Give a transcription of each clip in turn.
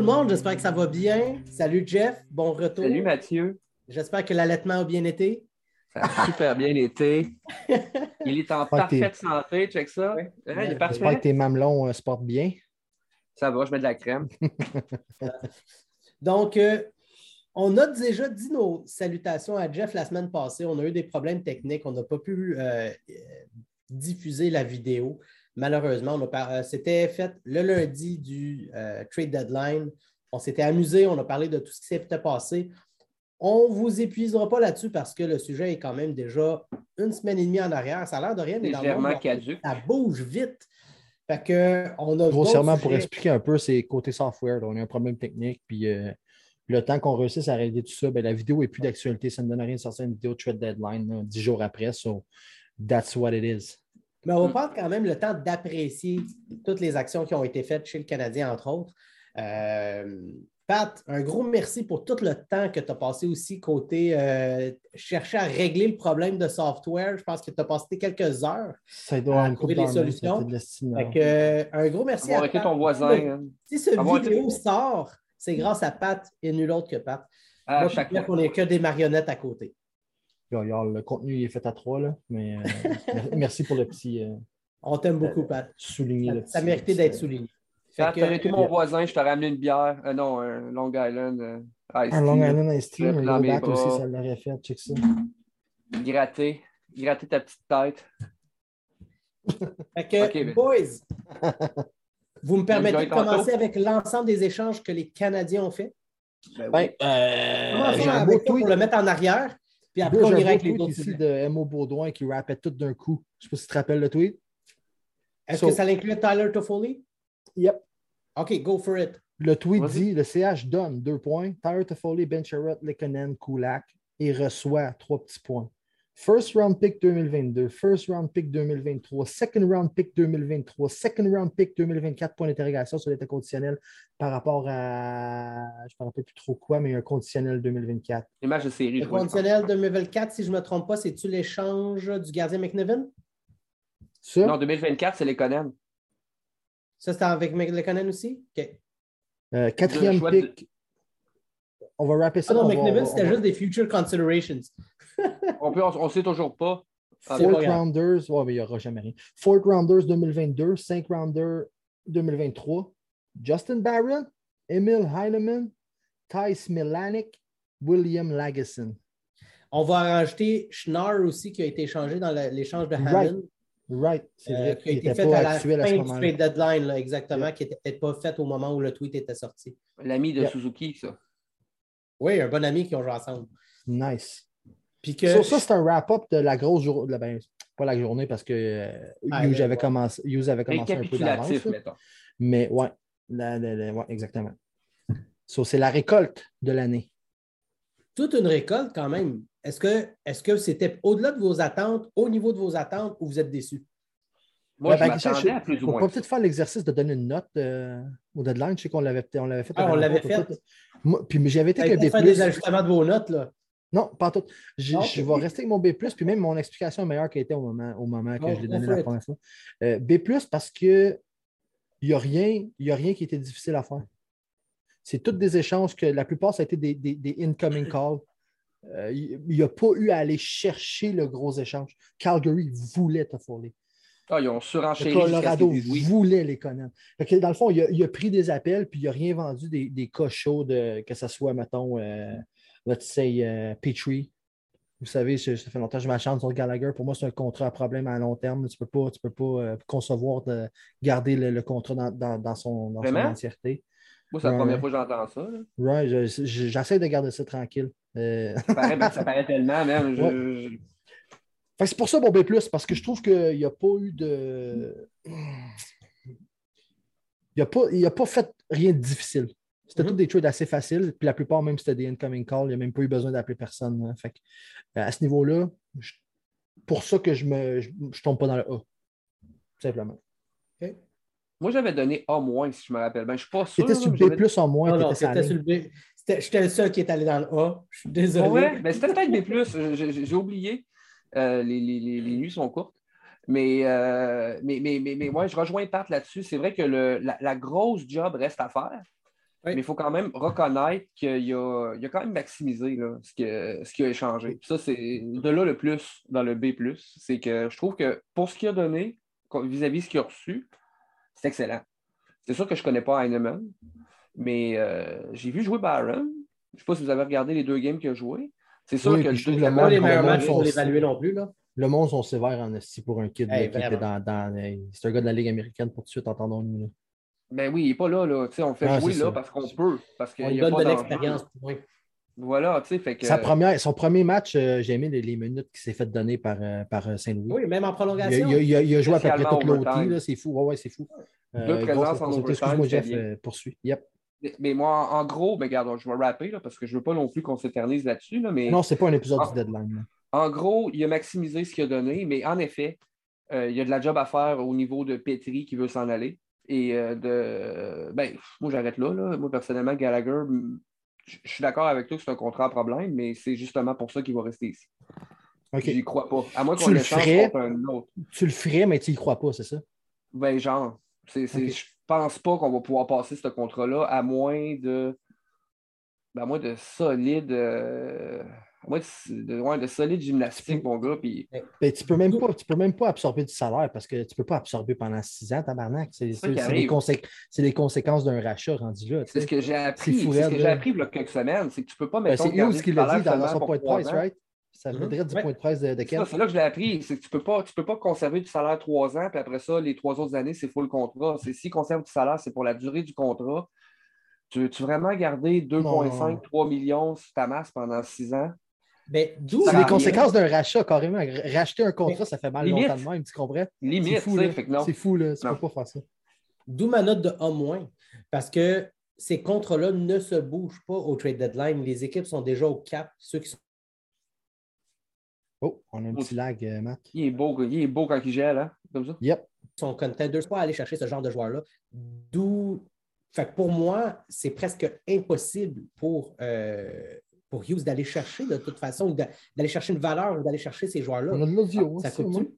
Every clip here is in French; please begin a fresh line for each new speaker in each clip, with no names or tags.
Le monde, j'espère que ça va bien. Salut Jeff, bon retour.
Salut Mathieu.
J'espère que l'allaitement a bien été.
Ça a super bien été. Il est en parfaite santé, check ça.
Ouais. il est parfait. J'espère que tes mamelons euh, se portent bien.
Ça va, je mets de la crème.
Donc, euh, on a déjà dit nos salutations à Jeff la semaine passée. On a eu des problèmes techniques. On n'a pas pu euh, diffuser la vidéo. Malheureusement, c'était fait le lundi du trade deadline. On s'était amusé, on a parlé de tout ce qui s'était passé. On ne vous épuisera pas là-dessus parce que le sujet est quand même déjà une semaine et demie en arrière. Ça a l'air de rien, mais dans le monde, ça bouge vite. Fait que, on a
Grossièrement, pour expliquer un peu, c'est côté software. on a un problème technique. Puis euh, le temps qu'on réussisse à régler tout ça, ben, la vidéo n'est plus d'actualité. Ça ne donne rien de sortir une vidéo de trade deadline dix jours après. So, that's what it is.
Mais on va prendre quand même le temps d'apprécier toutes les actions qui ont été faites chez le Canadien, entre autres. Euh, Pat, un gros merci pour tout le temps que tu as passé aussi côté euh, chercher à régler le problème de software. Je pense que tu as passé quelques heures
ça doit
à trouver des solutions. Euh, un gros merci
à Pat. ton voisin. Hein.
Si ce vidéo sort, c'est grâce à Pat et nul autre que Pat. À Moi, chaque fois qu'on n'est que des marionnettes à côté.
Le contenu est fait à trois, là, mais euh, merci pour le petit.
On t'aime beaucoup, Pat.
Souligner
ça, ça méritait d'être souligné.
Quand tu été mon voisin, je t'ai ramené une bière. Euh, non, un Long Island euh,
Un Long Island Ice Tea, un Labatt aussi, ça l'aurait fait. Check ça.
Gratter. Gratter ta petite tête.
fait que, boys, vous me permettez de commencer avec l'ensemble des échanges que les Canadiens ont fait?
Ben, oui. euh,
j'ai un beau tweet. pour le mettre en arrière. Puis après, on ira avec les autres.
ici de M.O. Baudouin qui rappait tout d'un coup. Je ne sais pas si tu te rappelles le tweet.
Est-ce que ça inclut Tyler Toffoli?
Yep.
OK, go for it.
Le tweet dit le CH donne deux points. Tyler Toffoli, Ben Sherratt, Lekonen, Kulak et reçoit trois petits points. First round pick 2022, first round pick 2023, second round pick 2023, second round pick 2024, point d'interrogation sur l'état conditionnel par rapport à, je ne me rappelle plus trop quoi, mais un conditionnel 2024.
Image de série.
Le conditionnel 2024, si je ne me trompe pas, c'est-tu l'échange du gardien McNevin?
Non, 2024, c'est les Lekonen.
Ça, c'était avec McLennan aussi? OK.
Euh, quatrième pick. On va rapper ça.
Ah non, McNevin, c'était juste des future considerations.
on ne sait toujours pas.
Fourth rounders, ouais, mais il n'y aura jamais rien. Fourth rounders 2022, cinq rounders 2023. Justin Barron, Emil Heinemann, Thijs Milanic, William Lagesson.
On va rajouter Schnarr aussi qui a été échangé dans l'échange de Hammond.
Right, c'est vrai.
Euh, qui a été fait à la fin du trade deadline, là, exactement, qui n'était peut-être pas fait au moment où le tweet était sorti.
L'ami de Suzuki, ça.
Oui, un bon ami qui ont joué ensemble.
Nice. Puis que... ça, c'est un wrap-up de la grosse journée. Ben, pas la journée parce que euh, ah, Hughes, avait commencé, Hughes avait commencé un peu d'avance. Mais ouais, ouais exactement. So, c'est la récolte de l'année.
Toute une récolte quand même. Est-ce que est-ce que c'était au-delà de vos attentes, au niveau de vos attentes, ou vous êtes déçu?
Moi, je m'attendais à plus ou moins.
On peut peut-être faire l'exercice de donner une note euh, au deadline. Je sais qu'on l'avait, on l'avait fait.
Ah, on l'avait fait.
Moi, puis j'avais été
avec un B+. des ajustements de vos notes, là.
Non, pas tout. Je, je vais rester avec mon B, puis même mon explication est meilleure qu'elle était au moment, au moment que je l'ai donné la première fois. Euh, B, parce que il n'y a, rien, a rien qui était difficile à faire. C'est toutes des échanges que la plupart, ça a été des, des, des incoming calls. Euh, il n'y a pas eu à aller chercher le gros échange. Calgary voulait Toffoli.
Ah, ils ont surenchéré.
Colorado voulait les connaître. Dans le fond, il a, pris des appels, puis il n'a rien vendu des, des cochots, de, que ce soit, mettons, euh, let's say, euh, Petrie. Vous savez, ça fait longtemps que je m'achante sur Gallagher. Pour moi, c'est un contrat à problème à long terme. Tu ne peux pas, tu peux pas concevoir de garder le, contrat dans, dans, son, dans son entièreté.
Moi, c'est la première fois que j'entends ça.
Right, j'essaie de garder ça tranquille.
Euh, ça, paraît, tellement, même.
C'est pour ça mon B, parce que je trouve qu'il n'y a pas eu de. Il n'a pas, a pas fait rien de difficile. C'était tous des trades assez faciles, puis la plupart, même c'était des incoming calls, il n'y a même pas eu besoin d'appeler personne. Hein. Fait euh, à ce niveau-là, pour ça que je ne je, tombe pas dans le A. Simplement.
Moi, j'avais donné A moins, si je me rappelle bien. Je ne suis pas sûr.
C'était sur B plus en moins.
Non, non, c'était sur le B. J'étais le seul qui est allé dans le A. Je suis désolé.
Ouais, mais c'était peut-être B. J'ai oublié. Euh, les, les, les, nuits sont courtes. Mais, euh, mais, mais, mais, mais, je rejoins Pat là-dessus. C'est vrai que le, la, grosse job reste à faire. Mais il faut quand même reconnaître qu'il a, a quand même maximisé ce, que, ce qui a échangé. Ça, c'est de là le plus dans le B. C'est que je trouve que pour ce qu'il a donné, vis-à-vis de ce qu'il a reçu, c'est excellent. C'est sûr que je ne connais pas Heinemann, mais euh, j'ai vu jouer Baron. Je ne sais pas si vous avez regardé les deux games qu'il a joué. C'est sûr que
je le pas les meilleurs matchs pour l'évaluer non plus. Là.
Le monde sont sévères en esti pour un kid qui était dans. dans c'est un gars de la Ligue américaine pour tout de suite, entendons-nous.
Ben oui, il n'est pas là. là. on fait jouer là parce qu'on peut. Parce qu'il
donne de l'expérience.
Voilà, tu sais, fait que...
Sa première, son premier match, euh, j'ai aimé les, minutes qui s'est fait donner par, euh, par euh, Saint-Louis.
Oui, même en prolongation.
Il, a, il a joué à peu près toute l'OT, c'est fou. Ouais, ouais, c'est fou.
Deux présences en
Excuse-moi, Jeff, poursuis. Yep.
Mais, moi, en gros, mais regarde, je vais rapper là, parce que je ne veux pas non plus qu'on s'éternise là-dessus. Là, mais...
Non, c'est pas un épisode du deadline.
En gros, il a maximisé ce qu'il a donné, mais en effet, il y a de la job à faire au niveau de Petri qui veut s'en aller. Et de. Ben, moi, j'arrête là, là. Moi, personnellement, Gallagher, je suis d'accord avec toi que c'est un contrat à problème, mais c'est justement pour ça qu'il va rester ici. Je n'y crois pas. À moins qu'on le ferais, un autre.
Tu le ferais, mais tu n'y crois pas, c'est ça?
Ben, genre. C'est, Je pense pas qu'on va pouvoir passer ce contrat-là à moins de. Ben, à moins de solide. Euh, moi, de, de solide gymnastique, mon gars. Puis...
Ben, tu ne peux, même pas, peux même pas absorber du salaire parce que tu ne peux pas absorber pendant six ans, tabarnak. C'est les, les, conséquences d'un rachat rendu là.
C'est ce que j'ai appris. C'est ce que j'ai appris il y a quelques semaines. C'est que tu ne peux pas mettre.
Ben, c'est Hughes qui l'a dit dans son point de presse, right? Ça voudrait du point de presse de, de
quel? C'est là que je l'ai appris. C'est que tu ne peux, pas, peux pas conserver du salaire trois ans, puis après ça, les trois autres années, c'est full contrat. C'est si conserve du salaire, c'est pour la durée du contrat. Tu veux-tu vraiment garder 2,5, 3 millions sur ta masse pendant six ans?
Ben, c'est les conséquences d'un rachat, carrément. Racheter un contrat, ça fait mal longtemps de même, tu comprends?
Limite, c'est fou,
C'est fou, là. Tu ne peux pas faire ça.
D'où ma note de A-. Parce que ces contrats-là ne se bougent pas au trade deadline. Les équipes sont déjà au cap. Ceux qui sont...
Oh, on a un petit lag, euh, Matt.
Il est beau, il est beau quand il gèle, hein? Comme ça.
Yep.
Ils sont contenders pas aller chercher ce genre de joueur-là. D'où. Fait pour moi, c'est presque impossible pour euh, pour Hughes d'aller chercher de toute façon, d'aller chercher une valeur ou d'aller chercher ces joueurs-là.
On a de l'audio. Ah, ça coûte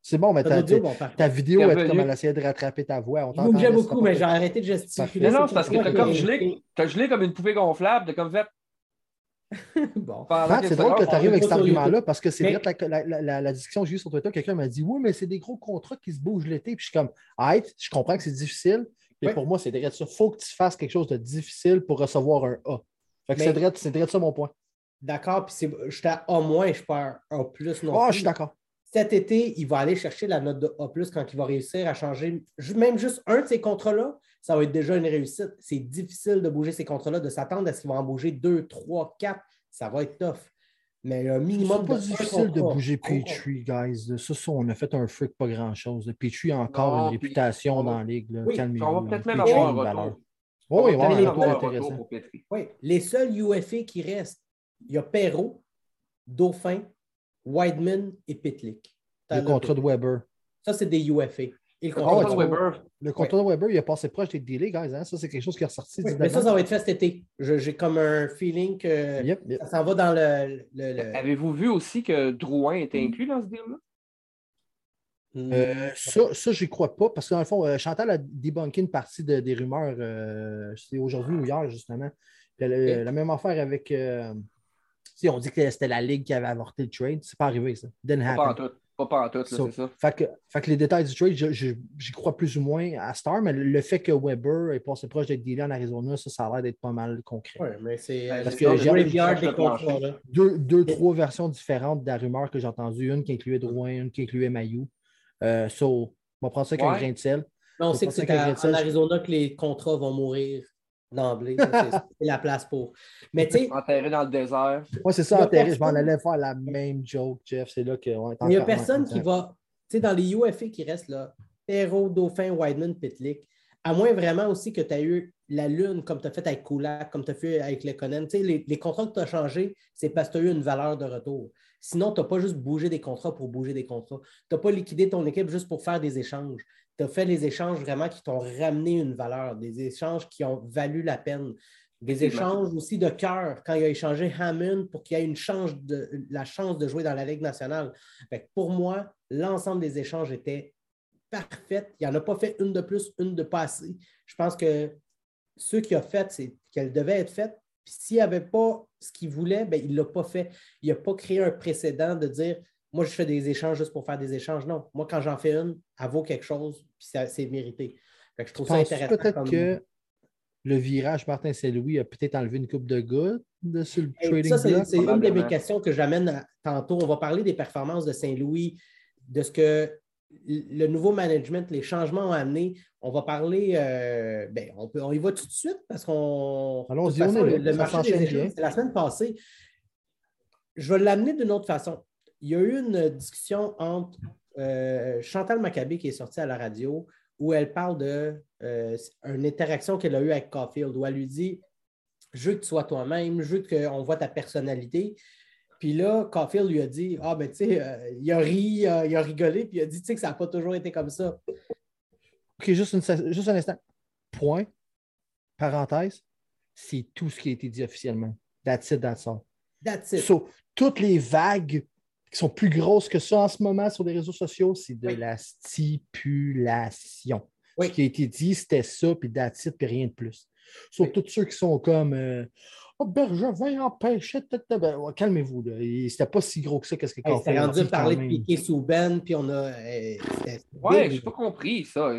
C'est bon, mais ta, ta vidéo, est comme elle essayait de rattraper ta voix.
On J'aime beaucoup, mais j'ai arrêté de gesticuler.
Non, non, c'est parce que tu as comme gelé, as gelé comme une poupée gonflable, de comme fait.
bon. c'est drôle que tu arrives avec cet argument-là parce que c'est vrai que la, la, discussion que j'ai eue sur Twitter, quelqu'un m'a dit Oui, mais c'est des gros contrats qui se bougent l'été. Puis je suis comme Arrête, je comprends que c'est difficile. Mais pour moi, c'est vrai ça. Il faut que tu fasses quelque chose de difficile pour recevoir un A c'est vrai ça mon point.
D'accord, puis je suis à A-, je suis pas à A non
oh, je suis d'accord.
Cet été, il va aller chercher la note de A quand il va réussir à changer même juste un de ces contrats-là, ça va être déjà une réussite. C'est difficile de bouger ces contrats-là, de s'attendre à ce qu'il va en bouger deux, trois, quatre. Ça va être tough. Mais un minimum.
C'est pas difficile de bouger Petrie, guys. Ça, ça, on a fait un freak pas grand-chose. Petrie a encore une réputation dans la ligue.
Oui, on va peut-être même avoir un retour.
Oui, oui,
oui, les seuls UFA qui restent, il y a Perrault, Dauphin, Wideman et Pitlick.
Le contrat de Weber.
Ça, c'est des UFA.
Le contrat de Weber.
Le contrat de Weber, il a passé proche des délais, guys. Hein? Ça, c'est quelque chose qui est ressorti.
mais ça, ça va être fait cet été. J'ai comme un feeling que ça s'en va dans le.
Avez-vous vu aussi que Drouin était inclus dans ce deal-là?
Euh, ça, ça je n'y crois pas parce que dans le fond, euh, Chantal a débunké une partie des rumeurs. Euh, c'est aujourd'hui ou hier, justement. La même affaire avec. on dit que c'était la Ligue qui avait avorté le trade. C'est pas arrivé, ça.
Pas en tout. Pas, en tout, c'est ça.
Fait que, les détails du trade, j'y crois plus ou moins à Star, mais le fait que Weber est passé proche d'être dealé en Arizona, ça, ça a l'air d'être pas mal concret.
Oui, mais c'est.
Parce que j'ai deux, deux, trois versions différentes de la rumeur que j'ai entendues. Une qui incluait Drouin, une qui incluait Mayou. Euh, so, on va prendre ça avec un grain de sel.
on sait que c'est en Arizona que les contrats vont mourir d'emblée. c'est la place pour. Mais tu sais.
Enterré dans le désert.
Oui, c'est ça, enterré. Je m'en allais faire la même joke, Jeff. C'est là que.
Il n'y a personne qui va. Tu sais, dans les UFA qui restent là, Perrault, Dauphin, Wideman, Pitlick, à moins vraiment aussi que tu as eu la lune comme tu as fait avec Kulak, comme tu as fait avec Lekonen. Tu sais, les, les contrats que tu as changés, c'est parce que tu as eu une valeur de retour. Sinon, tu n'as pas juste bougé des contrats pour bouger des contrats. Tu n'as pas liquidé ton équipe juste pour faire des échanges. Tu as fait les échanges vraiment qui t'ont ramené une valeur, des échanges qui ont valu la peine. Des échanges aussi de cœur quand il a échangé Hammond pour qu'il ait une chance de, la chance de jouer dans la Ligue nationale. pour moi, l'ensemble des échanges était parfait. Il n'y en a pas fait une de plus, une de pas assez. Je pense que ce qu'il a fait, c'est qu'elle devait être faite. Puis s'il n'avait pas ce qu'il voulait, ben, il ne l'a pas fait. Il n'a pas créé un précédent de dire moi, je fais des échanges juste pour faire des échanges. Non. Moi, quand j'en fais une, elle vaut quelque chose, puis c'est mérité. je trouve ça intéressant.
Peut-être que le virage Martin Saint-Louis a peut-être enlevé une coupe de gouttes de, sur le trading
Ça, c'est une de mes questions que j'amène tantôt. On va parler des performances de Saint-Louis, de ce que le nouveau management, les changements ont amené. On va parler, euh, ben, on, peut, on y va tout de suite parce qu'on.
Allons-y, on est
le, marché c'est la semaine passée. Je vais l'amener d'une autre façon. Il y a eu une discussion entre euh, Chantal Maccabé qui est sortie à la radio où elle parle d'une euh, interaction qu'elle a eue avec Caulfield où elle lui dit Je veux que tu sois toi-même, je veux qu'on voit ta personnalité. Puis là, Caulfield lui a dit Ah, ben tu sais, euh, il a ri, il a rigolé, puis il a dit Tu sais que ça n'a pas toujours été comme ça.
OK, juste, juste un instant. Point. Parenthèse. C'est tout ce qui a été dit officiellement. That's it, that's all.
That's it.
So, toutes les vagues qui sont plus grosses que ça en ce moment sur les réseaux sociaux, c'est de la stipulation. Ce qui a été dit, c'était ça, puis it, puis rien de plus. Sur tous ceux qui sont comme euh, Oh, Bergevin empêchait. Ben, calmez-vous. C'était pas si gros que ça. Qu'est-ce que
hey, C'est rendu parler de Piqué sous Ben, puis on a.
Euh, ouais, j'ai pas compris ça.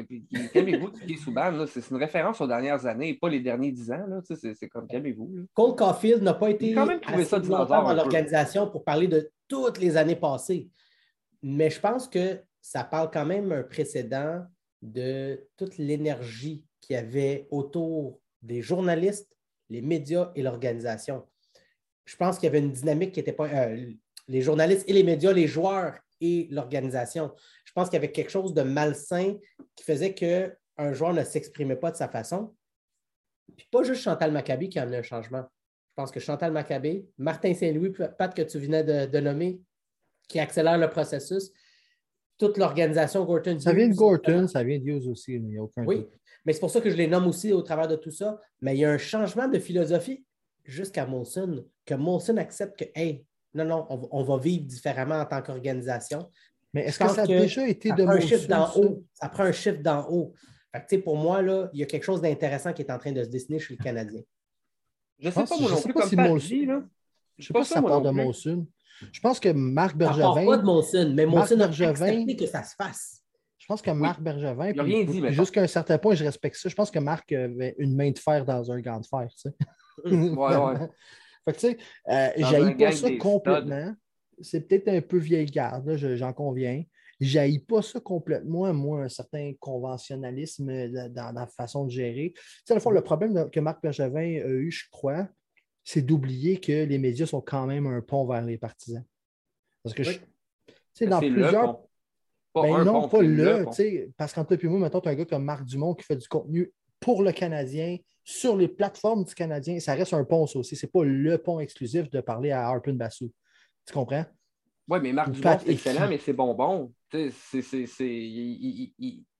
Calmez-vous, Piqué sous Ben, c'est une référence aux dernières années, pas les derniers dix ans. C'est comme calmez-vous.
Cole Caulfield n'a pas été quand même trouvé ça dans l'organisation pour parler de toutes les années passées. Mais je pense que ça parle quand même un précédent de toute l'énergie qu'il y avait autour des journalistes les médias et l'organisation. Je pense qu'il y avait une dynamique qui n'était pas. Euh, les journalistes et les médias, les joueurs et l'organisation. Je pense qu'il y avait quelque chose de malsain qui faisait qu'un joueur ne s'exprimait pas de sa façon. Puis pas juste Chantal Maccabé qui a un changement. Je pense que Chantal Maccabé, Martin Saint-Louis, Pat que tu venais de, nommer, qui accélère le processus, toute l'organisation Gorton.
Ça vient de Gorton, ça vient de Hughes aussi, il n'y a aucun
Oui, mais c'est pour ça que je les nomme aussi au travers de tout ça. Mais il y a un changement de philosophie jusqu'à Molson, que Molson accepte que, hey, non, non, on, va vivre différemment en tant qu'organisation.
Mais est-ce que ça a déjà été de
un chiffre d'en haut. Ça prend un chiffre d'en haut. Fait pour moi, là, il y a quelque chose d'intéressant qui est en train de se dessiner chez le Canadien.
Je ne sais pas, moi non plus, comme si
là. Je ne sais pas si ça part de Molson. Je pense que Marc Bergevin. Ça part
pas de Molson, mais Molson a accepté que ça se fasse.
Je pense que Marc Bergevin, jusqu'à un certain point, je respecte ça. Je pense que Marc avait une main de fer dans un gant de fer. Tu sais.
ouais, ouais.
fait que, tu sais, euh, pas ça complètement. C'est peut-être un peu vieille garde, j'en conviens. J'haïs pas ça complètement, moi, un certain conventionnalisme dans, la façon de gérer. Tu sais, le fond, le problème que Marc Bergevin a eu, je crois, c'est d'oublier que les médias sont quand même un pont vers les partisans. Parce que, tu sais, dans plusieurs. Ben non, pas là, parce qu'entre toi et moi, mettons, tu as un gars comme Marc Dumont qui fait du contenu pour le Canadien, sur les plateformes du Canadien, ça reste un pont, ça aussi. Ce n'est pas le pont exclusif de parler à Harpin Bassou. Tu comprends?
Oui, mais Marc Dumont, c'est excellent, mais c'est bonbon. Il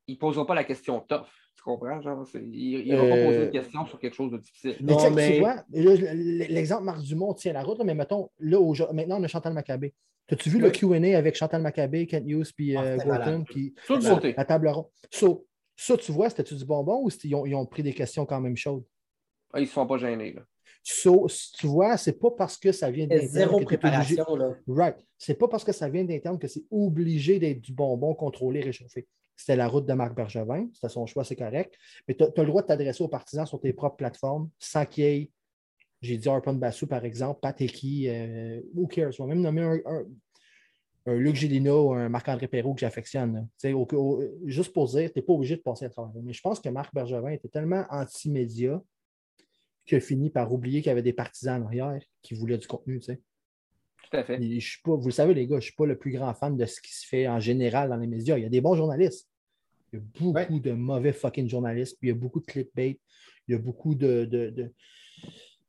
ne posera pas la question tough. Tu comprends? Genre, il ne va pas poser une euh, question sur quelque chose de difficile.
Non, mais... Tu vois, l'exemple Marc Dumont tient la route, mais mettons, là, maintenant, on a Chantal Maccabé. As-tu vu le QA avec Chantal Maccabé, Kent Hughes, puis euh, ah, Gorton, puis la, table ronde? ça, tu vois, c'était-tu du bonbon ou ils ont, ils ont, pris des questions quand même chaudes?
Ah, ils ne se sont pas gênés. Là.
Tu vois, c'est pas parce que ça vient d'interne.
Zéro préparation.
Obligé... Là. Right. C'est pas parce que ça vient d'interne que c'est obligé d'être du bonbon contrôlé, réchauffé. C'était la route de Marc Bergevin. C'était son choix, c'est correct. Mais tu as, le droit de t'adresser aux partisans sur tes propres plateformes sans qu'il y ait j'ai dit Arpon Bassou, par exemple, Pateki, euh, who cares? On va même nommer un, un, Luc Gélino, un Marc-André Perrault que j'affectionne. juste pour dire, tu n'es pas obligé de passer à travers. Mais je pense que Marc Bergevin était tellement anti-média qu'il a fini par oublier qu'il y avait des partisans en arrière qui voulaient du contenu.
Tout à fait.
je suis pas, vous le savez, les gars, je ne suis pas le plus grand fan de ce qui se fait en général dans les médias. Il y a des bons journalistes. Il y a beaucoup de mauvais fucking journalistes. Puis il y a beaucoup de clickbait. Il y a beaucoup de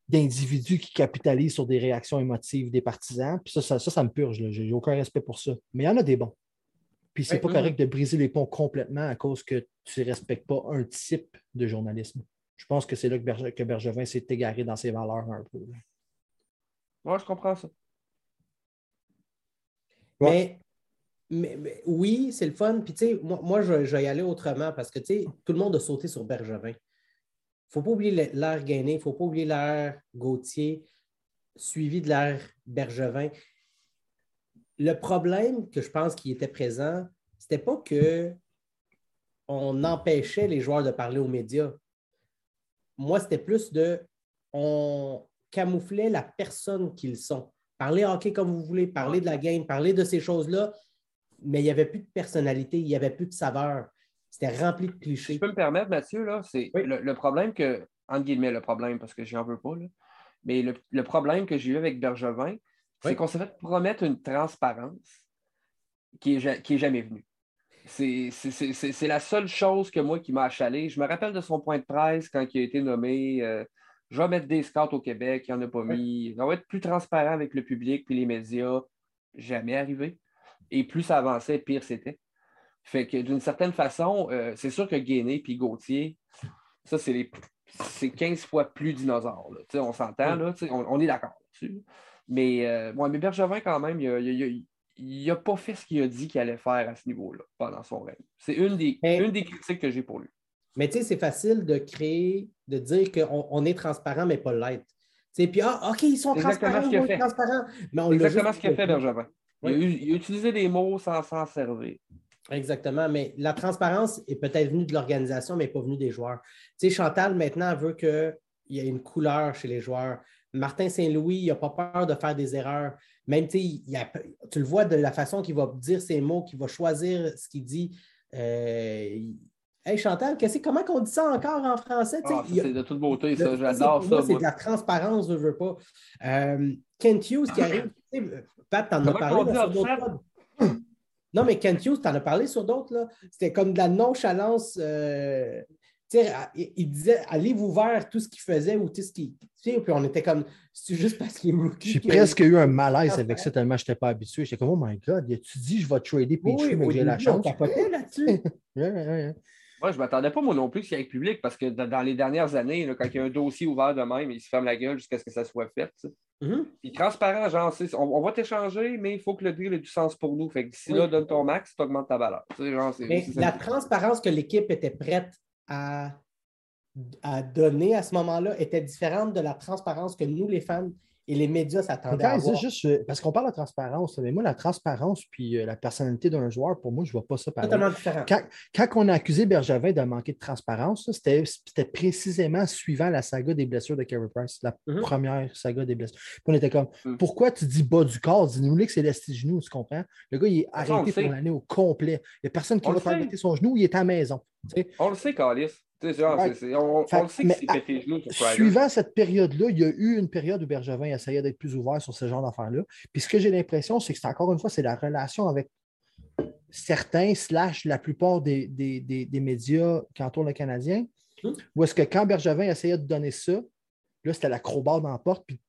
d'individus qui capitalisent sur des réactions émotives des partisans. Puis ça, ça, ça, me purge. Je n'ai aucun respect pour ça. Mais il y en a des bons. Puis c'est pas correct de briser les ponts complètement à cause que tu ne respectes pas un type de journalisme. Je pense que c'est là que, Bergevin s'est égaré dans ses valeurs un peu.
Moi, je comprends ça.
Mais, mais, oui, c'est le fun. Puis, tu sais, moi, moi je, je, vais y aller autrement parce que, tu sais, tout le monde a sauté sur Bergevin faut pas oublier l'ère Gainé, il ne faut pas oublier l'ère Gauthier, suivi de l'ère Bergevin. Le problème que je pense qui était présent, c'était pas que on empêchait les joueurs de parler aux médias. Moi, c'était plus de on camouflait la personne qu'ils sont. Parler hockey comme vous voulez, parler de la game, parler de ces choses-là, mais il n'y avait plus de personnalité, il n'y avait plus de saveur. C'était rempli de clichés.
je peux me permettre, Mathieu, là, c'est le, problème que, entre guillemets, le problème, parce que j'en veux pas, mais le, problème que j'ai eu avec Bergevin, c'est qu'on s'est fait promettre une transparence qui n'est qui est jamais venue. C'est la seule chose que moi qui m'a achalé. Je me rappelle de son point de presse quand il a été nommé euh, Je vais mettre des scouts au Québec, il n'y en a pas mis. On va être plus transparent avec le public puis les médias. Jamais arrivé. Et plus ça avançait, pire c'était. Fait que d'une certaine façon, euh, c'est sûr que Guéné puis Gauthier, ça, c'est 15 fois plus dinosaures. On s'entend, là, on, est d'accord là-dessus. Mais, euh, mais Bergevin, quand même, il, il n'a pas fait ce qu'il a dit qu'il allait faire à ce niveau-là pendant son règne. C'est une des, une des critiques que j'ai pour lui.
Mais tu sais, c'est facile de créer, de dire qu'on on est transparent, mais pas l'être. Puis, ah, OK, ils sont transparents, ils sont transparents.
Mais on Exactement ce qu'a fait Bergevin. Il, a, utilisé des mots sans s'en servir.
Exactement, mais la transparence est peut-être venue de l'organisation, mais pas venue des joueurs. Tu sais, Chantal, maintenant, veut qu'il y ait une couleur chez les joueurs. Martin Saint-Louis, il n'a pas peur de faire des erreurs. Même, tu le vois de la façon qu'il va dire ses mots, qu'il va choisir ce qu'il dit. Euh, hey Chantal, comment on dit ça encore en français?
Ah, c'est de toute beauté, ça. J'adore ça.
C'est de la transparence, je ne veux pas. Euh, Kent Hughes qui arrive. Pat, t'en as parlé sur d'autres Non, mais Kent Hughes, t'en as parlé sur d'autres. C'était comme de la nonchalance. Euh, il disait allez vous vers tout ce qu'il faisait ou tout ce qu'il. Puis on était comme c'est juste parce qu'il est rookie.
J'ai presque eu un malaise avec ça tellement je n'étais pas habitué. J'étais comme Oh my God, tu dit je vais trader puis oui, mais j'ai la chance. là-dessus.
Moi, je ne m'attendais pas, moi non plus, qu'il y ait public, parce que dans les dernières années, quand il y a un dossier ouvert de même, il se ferme la gueule jusqu'à ce que ça soit fait. Mm-hmm. Puis transparent, genre, on, va t'échanger, mais il faut que le deal ait du sens pour nous. Fait que d'ici là, donne ton max, tu augmentes ta valeur.
mais la transparence que l'équipe était prête à, donner à ce moment-là était différente de la transparence que nous, les fans et les médias s'attendaient à avoir.
Juste, euh, parce qu'on parle de transparence, mais moi, la transparence puis euh, la personnalité d'un joueur, pour moi, je ne vois pas ça pareil.
Totalement différent.
Quand, on a accusé Bergevin de manquer de transparence, c'était précisément suivant la saga des blessures de Carey Price, la mm-hmm. première saga des blessures. on était comme, mm. pourquoi tu dis bas du corps? Dis-nous que c'est l'esti genou, tu comprends? Le gars, il est arrêté pour l'année au complet. Il n'y a personne qui va faire arrêter son genou, il est à la maison.
On le sait, Carlis. on, le sait que c'est pété genoux
Suivant cette période-là, il y a eu une période où Bergevin essayait d'être plus ouvert sur ce genre d'affaires-là. Puis ce que j'ai l'impression, c'est que c'est encore une fois, c'est la relation avec certains, slash la plupart des, des, médias qui entourent le Canadien. Hum. Où est-ce que quand Bergevin essayait de donner ça, là, c'était la crowbar dans la porte, puis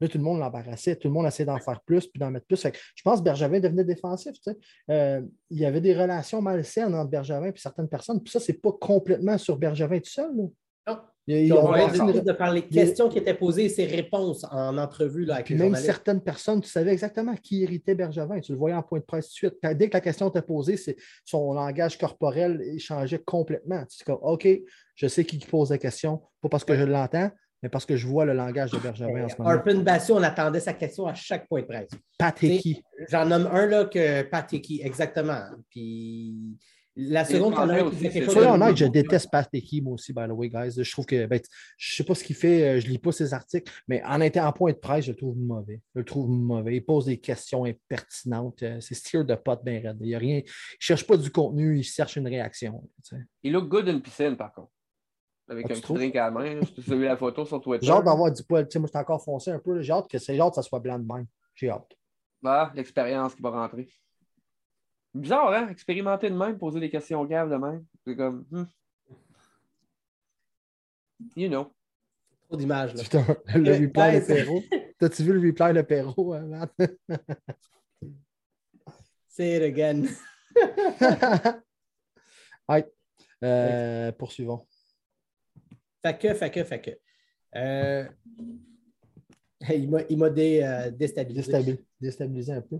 Là, tout le monde l'embarrassait, tout le monde essayait d'en faire plus puis d'en mettre plus. je pense que Bergevin devenait défensif. Euh, il y avait des relations malsaines entre Bergevin et certaines personnes. Puis ça, ce n'est pas complètement sur Bergevin tout seul. Non.
Il, on a de par les questions qui étaient posées et ses réponses en entrevue là, avec
puis même certaines personnes, tu savais exactement qui irritait Bergevin. Tu le voyais en point de presse tout de suite. Dès que la question était posée, son langage corporel changeait complètement. Tu dis OK, je sais qui pose la question, pas parce que je l'entends, mais parce que je vois le langage de Bergevin en ce moment.
Arpin Bassi, on attendait sa question à chaque point de presse.
Pateki.
J'en nomme un là que Pateki, exactement. Puis la seconde, qu'on a
honnête, je déteste Pateki, moi aussi, by the way, guys. Je trouve que, ben, je ne sais pas ce qu'il fait, euh, je ne lis pas ses articles, mais en étant en point de presse, je le trouve mauvais. Je le trouve mauvais. Il pose des questions impertinentes. Euh, c'est style de pote bien raide. Il ne rien... cherche pas du contenu, il cherche une réaction.
Il look good une piscine, par contre. Avec ah, un petit drink à la main. Je t'ai vu la photo sur Twitter.
J'ai hâte d'avoir du poil. moi, je suis encore foncé un peu. J'ai hâte que c'est hâte que ça soit blanc de même. J'ai hâte.
Bah, l'expérience qui va rentrer. Bizarre, hein? Expérimenter de même, poser des questions graves de même. C'est comme. Hmm. You know.
Trop d'images, là.
le replay de Perrault. T'as-tu vu le replay de Perrault, hein, Matt?
Say it again.
right. Euh, poursuivons.
Fait que, fait que, fait que. Euh, il m'a euh, déstabilisé.
déstabilisé. un peu.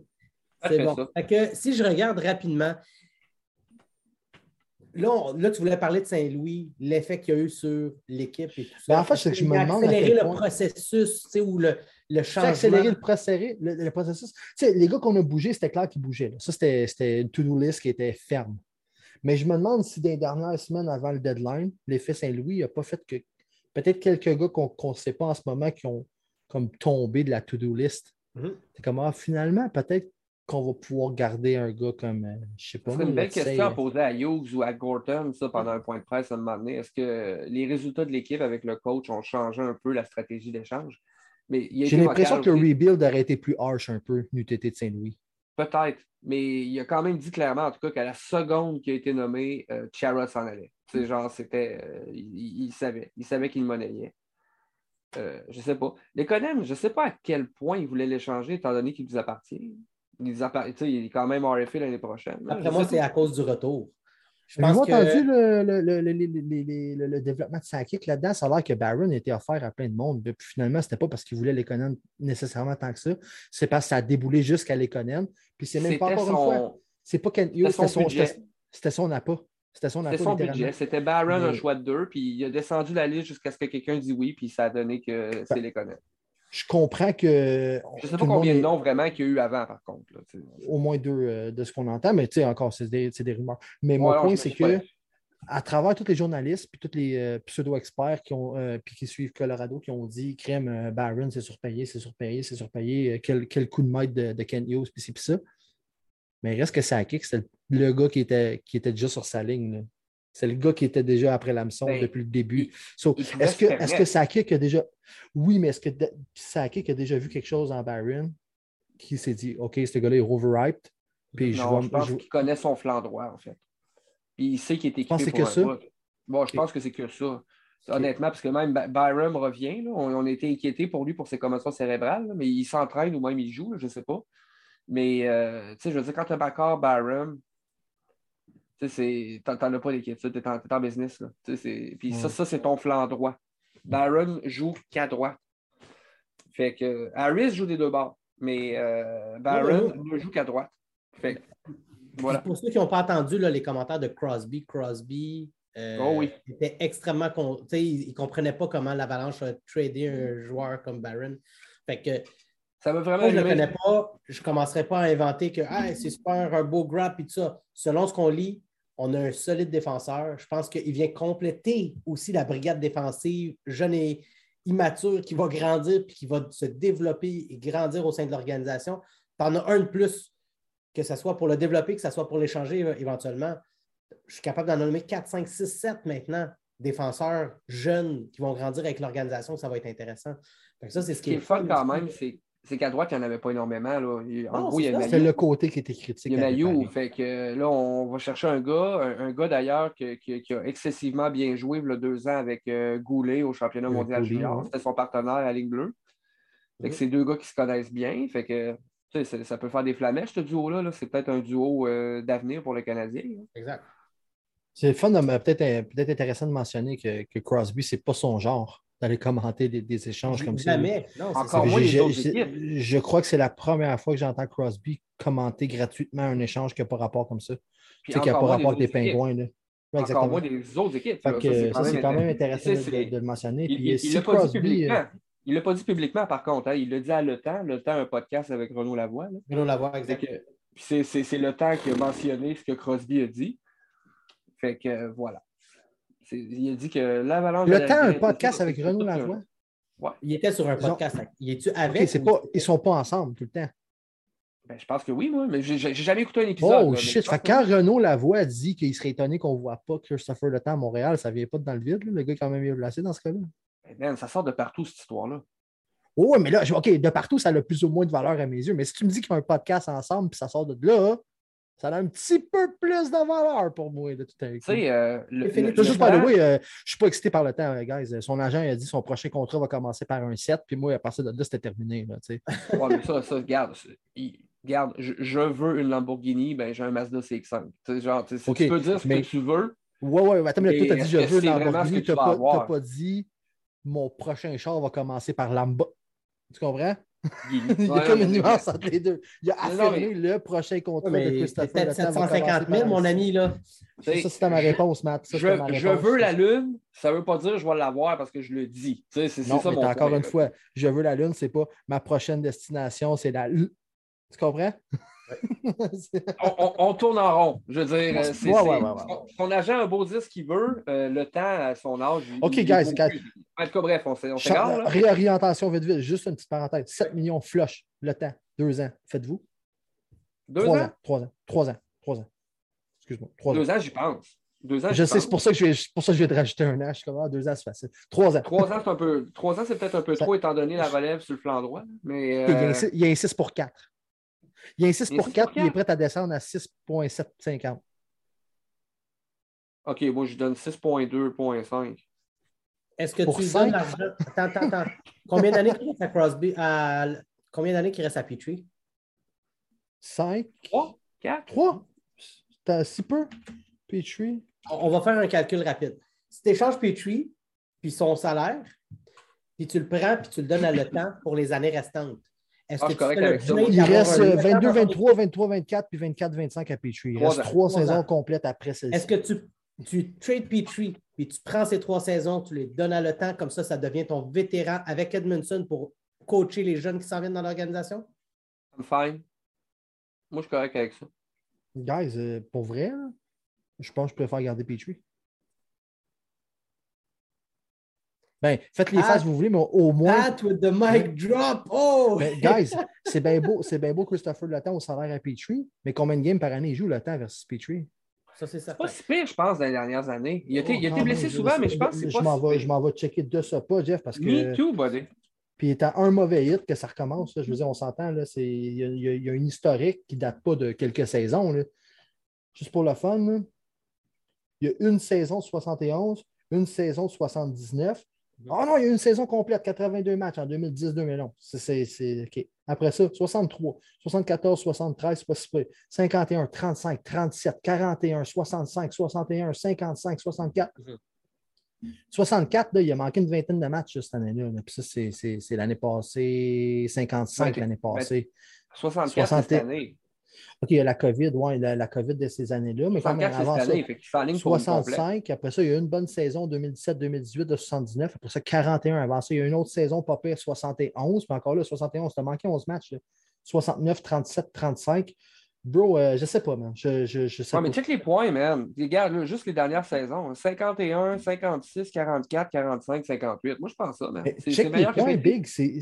C'est bon. Fait que si je regarde rapidement, là, tu voulais parler de Saint-Louis, l'effet qu'il y a eu sur l'équipe et tout
ça. Ben, en fait, c'est que je me demande.
Accélérer le processus, ou le, le changement.
Accélérer le, le, processus. les gars qu'on a bougés, c'était clair qu'ils bougeaient. Ça, c'était une to-do list qui était ferme. Mais je me demande si dans les dernières semaines avant le deadline, l'effet Saint-Louis n'a pas fait que peut-être quelques gars qu'on ne sait pas en ce moment qui ont comme tombé de la to-do list. Mm-hmm. C'est comme, ah, finalement, peut-être qu'on va pouvoir garder un gars comme, euh, je sais pas.
C'est une belle question à poser à Hughes ou à Gorton, ça, pendant un point de presse à un moment donné. Est-ce que les résultats de l'équipe avec le coach ont changé un peu la stratégie d'échange?
J'ai l'impression que le rebuild aurait été plus harsh un peu, n'eût été de Saint-Louis.
Peut-être, mais il a quand même dit clairement, en tout cas, qu'à la seconde qui a été nommé, euh, Chara s'en allait. C'est genre, c'était. Euh, il, savait. Il savait qu'il monnayait. Euh, je sais pas. L'économe, je ne sais pas à quel point il voulait l'échanger, étant donné qu'il nous appartient. Il, il est quand même RFA l'année prochaine.
Après moi, c'est à cause du retour.
Je pense entendu le, le, le, le, développement de Sakic là-dedans? Ça a l'air que Barron était offert à plein de monde. Puis finalement, ce n'était pas parce qu'il voulait l'économe nécessairement tant que ça. C'est parce que ça a déboulé jusqu'à l'économe. Puis c'est même pas encore une fois. C'est pas C'était son, c'était son appât.
C'était son, son budget. C'était Barron, un choix de deux, puis il a descendu la liste jusqu'à ce que quelqu'un dise oui, puis ça a donné que c'est l'économe
je comprends que.
Je ne sais pas combien de noms vraiment qu'il y a eu avant, par contre.
au moins deux euh, de ce qu'on entend, mais tu sais, encore, c'est des, des, rumeurs. Mais mon point, c'est que à travers tous les journalistes puis tous les euh, pseudo-experts qui ont euh, puis qui suivent Colorado qui ont dit crème Barron, c'est surpayé, c'est surpayé, c'est surpayé, quel, quel, coup de maître de, de Kent Hughes, puis ça. Mais il reste que Sakic, c'était le, gars qui était, qui était déjà sur sa ligne. C'est le gars qui était déjà après l'hameçon ben, depuis le début. est-ce que, est que Sakic a déjà. Oui, mais est-ce que Sakic a déjà vu quelque chose en Baron qui s'est dit OK, ce gars-là est overripe?
Puis non, je, pense qu'il connaît son flanc droit, en fait. Puis il sait qu'il est équipé pour que ça? Bon, je pense que c'est que ça. Honnêtement, parce que même Byron revient, on, a été inquiétés pour lui pour ses commotions cérébrales, mais il s'entraîne ou même il joue, je ne sais pas. Mais, euh, tu sais, je veux dire, quand tu as Bakar, Byron, tu n'en as pas d'équipe, tu es, en business. Là. Puis ça, ça c'est ton flanc droit. Baron joue qu'à droite. Fait que Harris joue des deux bords, mais euh, Baron ne joue qu'à droite. Fait
voilà. Pour ceux qui n'ont pas entendu là, les commentaires de Crosby, Crosby euh,
oh oui.
était extrêmement. Con... Il ne comprenait pas comment l'Avalanche a tradé un joueur comme Baron. Fait que
ça veut vraiment.
je ne le connais pas. Je ne commencerai pas à inventer que c'est super, un beau grab et tout ça. Selon ce qu'on lit, on a un solide défenseur. Je pense qu'il vient compléter aussi la brigade défensive jeune et immature qui va grandir et qui va se développer et grandir au sein de l'organisation. Tu en as un de plus, que ce soit pour le développer, que ce soit pour l'échanger éventuellement. Je suis capable d'en nommer 4, 5, 6, 7 maintenant défenseurs jeunes qui vont grandir avec l'organisation, ça va être intéressant.
ça, c'est ce, qui est, fun quand même, c'est c'est qu'à droite, il n'y en avait pas énormément. Là.
C'est le côté qui était critique.
Il y a Mayou. Fait que là, on va chercher un gars, un, gars d'ailleurs qui, a excessivement bien joué il y a deux ans avec euh, Goulet au championnat mondial junior. C'était son partenaire à la ligne bleue. Fait que c'est deux gars qui se connaissent bien. Fait que ça peut faire des flamèches, ce duo-là. c'est peut-être un duo euh, d'avenir pour le Canadien.
Exact.
C'est fun, peut-être peut intéressant de mentionner que, que Crosby, c'est pas son genre d'aller commenter des, échanges comme
ça.
Encore moins les autres équipes. Je crois que c'est la première fois que j'entends Crosby commenter gratuitement un échange qui n'a pas rapport comme ça. Tu sais, qui n'a pas rapport avec des pingouins. Là.
encore moins des autres équipes.
ça, c'est quand, même intéressant de, le mentionner.
Il ne l'a pas dit publiquement. Euh, il l'a pas dit publiquement, par contre. Hein. il l'a dit à Le Temps. Le Temps, un podcast avec Renaud Lavoie.
Renaud Lavoie, exactement. C'est
Le Temps qui a mentionné ce que Crosby a dit. Fait que voilà. Il a dit que l'avalanche.
Le temps, un podcast avec Renaud Lavoie.
Ouais. Il était sur un podcast. Il est-tu avec?
ils ne sont pas ensemble tout le temps.
Ben, je pense que oui, moi, mais j'ai jamais écouté un épisode.
Oh shit! quand Renaud Lavoie dit qu'il serait étonné qu'on ne voit pas Christopher Le Temps à Montréal, ça ne vient pas dans le vide. Le gars est quand même mieux placé dans ce cas-là.
Ben, ça sort de partout, cette histoire-là.
Oh, mais là, OK, de partout, ça a plus ou moins de valeur à mes yeux. Mais si tu me dis qu'ils ont un podcast ensemble puis ça sort de là, ça a un petit peu plus de valeur pour moi, de tout à
Tu sais, euh, le,
juste par le euh, je suis pas excité par le temps, euh, guys. Son agent a dit que son prochain contrat va commencer par un 7, puis moi, à partir de là, c'était terminé. Là,
ouais, mais ça, ça, regarde, regarde je, veux une Lamborghini, ben j'ai un Mazda CX-5. Genre, si tu peux dire ce que tu veux.
Ouais, ouais, attends, mais tu as dit je veux une Lamborghini, tu n'as pas, pas, dit mon prochain char va commencer par Lambo. Tu comprends? il y a comme une nuance entre les deux. Il a affirmé le prochain contrat de Christopher.
Peut-être 750 000, mon ami, là.
Ça, c'était ma réponse, Matt.
je, veux la Lune, ça ne veut pas dire que je vais l'avoir parce que je le dis. C'est ça
mais mon encore une fois, je veux la Lune, c'est pas ma prochaine destination, c'est la Lune. Tu comprends?
On, tourne en rond. Je veux dire, euh, c'est, son, agent a un beau dire ce qu'il veut, euh, le temps à son âge.
OK, guys, guys.
En tout cas, bref, on, on
Réorientation vite, vite. Juste une petite parenthèse. 7 millions flush, le temps. Deux ans. Faites-vous?
Deux ans?
Trois ans. Trois ans. Trois ans. Excuse-moi.
Deux ans, j'y pense. Deux ans,
je sais, c'est pour ça que je vais, pour ça que je vais te rajouter un an. Je suis comme, ah, deux ans, c'est facile. Trois ans.
Trois ans, c'est un peu. Trois ans, c'est peut-être un peu trop étant donné la relève sur le flanc droit. Mais,
il, y a un 6 pour 4. Il y a un 6 pour 4, il est prêt à descendre à 6,750.
OK, moi, je donne 6,2,5.
Est-ce que tu lui donnes l'argent? Attends, attends, attends. Combien d'années qu'il reste à Crosby? À... Combien d'années qu'il reste à Petrie?
5.
3? 4?
3? T'as si peu, Petrie?
On va faire un calcul rapide. Si tu échanges Petrie, puis son salaire, puis tu le prends, puis tu le donnes à le temps pour les années restantes.
Est-ce ah, que tu fais
Il reste 22, 23, 23, 24, puis 24, 25 à Petrie. Il reste trois saisons complètes après celle-ci.
Est-ce que tu, tu trades Petrie, puis tu prends ces trois saisons, tu les donnes à le temps, comme ça, ça devient ton vétéran avec Edmondson pour coacher les jeunes qui s'en viennent dans l'organisation?
I'm fine. Moi, je suis correct avec ça.
Guys, euh, pour vrai, je pense que je préfère garder Petrie. Ben, faites les faces si vous voulez, mais au moins.
That with the mic drop! Oh!
Ben, guys, c'est bien beau, c'est bien beau Christopher Le Temps au salaire à Petrie, mais combien de games par année il joue Le Temps versus Petrie?
Ça, c'est
pas si pire, je pense, dans les dernières années. Il a été, il a été blessé souvent, mais je pense que c'est pas
je m'en
vais,
Je m'en vais checker de ce pas, Jeff, parce que.
Me too, buddy.
Puis il est à un mauvais hit que ça recommence. Je veux dire, on s'entend, là, il, y a, il y a une historique qui ne date pas de quelques saisons. Là. Juste pour le fun, il y a une saison de 71, une saison de 79, ah non, il y a eu une saison complète, 82 matchs en 2010-2011. C'est OK. Après ça, 63, 74, 73, c'est pas si peu. 51, 35, 37, 41, 65, 61, 55, 64. 64, là, il a manqué une vingtaine de matchs cette année-là. Puis ça, c'est l'année passée, 55 l'année passée.
64 cette année.
OK, il y a la COVID, oui, la, la, COVID de ces années-là. Mais quand même, avant ça, 65, après ça, il y a eu une bonne saison 2017-2018 de 79. Après ça, 41 avant ça. Il y a eu une autre saison, pas pire, 71. Puis encore là, 71, ça manqué 11 matchs. 69, 37, 35. Bro, euh, je sais pas, man. Je, je, je sais
ouais, mais check les points, man. Regarde, juste les dernières saisons. 51, 56, 44, 45, 58. Moi, je pense ça, man.
Check les points, Big. C'est,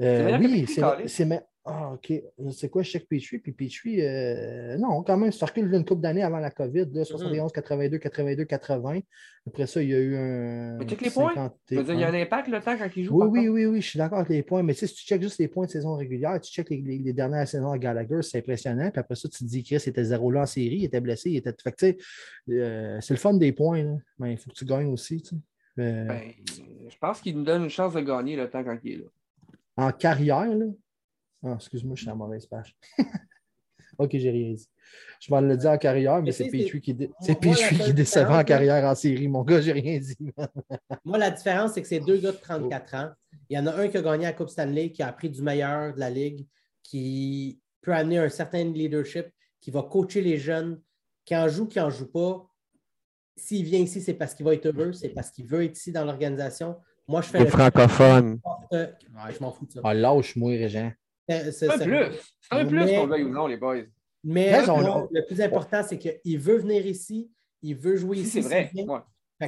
euh, oui, c'est, ah, OK. C'est quoi Check Petrie? Puis Petrie, euh, non, quand même, ça recule une couple d'années avant la COVID, 71, 82, 82, 80. Après ça, il y a eu un.
Mais check les points. il y a un impact le temps quand il joue.
Oui, oui, oui, oui, je suis d'accord avec les points. Mais tu sais, si tu checkes juste les points de saison régulière, tu checkes les, dernières saisons à Gallagher, c'est impressionnant. Puis après ça, tu te dis Chris était zéro là en série, il était blessé, il était. Fait que, tu sais, euh, c'est le fun des points, mais il faut que tu gagnes aussi. Tu sais.
Ben, je pense qu'il nous donne une chance de gagner le temps quand il est là.
En carrière, là, ah, excuse-moi, je suis à la mauvaise page. ok, j'ai rien dit. Je vais le dire en carrière, mais, c'est Petrie qui, dé... qui décevait en carrière en série. Mon gars, j'ai rien dit.
moi, la différence, c'est que c'est deux gars de 34 ans. Il y en a un qui a gagné la Coupe Stanley, qui a appris du meilleur de la Ligue, qui peut amener un certain leadership, qui va coacher les jeunes, qui en joue, qui n'en joue pas. S'il vient ici, c'est parce qu'il va être heureux, c'est parce qu'il veut être ici dans l'organisation. Moi, je fais.
Le francophone.
je m'en fous de ça.
Ah, lâche-moi, Régent.
Euh, c'est un plus. C'est un plus qu'on veuille ou non, les boys.
Mais le plus important, c'est qu'il veut venir ici, il veut jouer ici.
C'est vrai.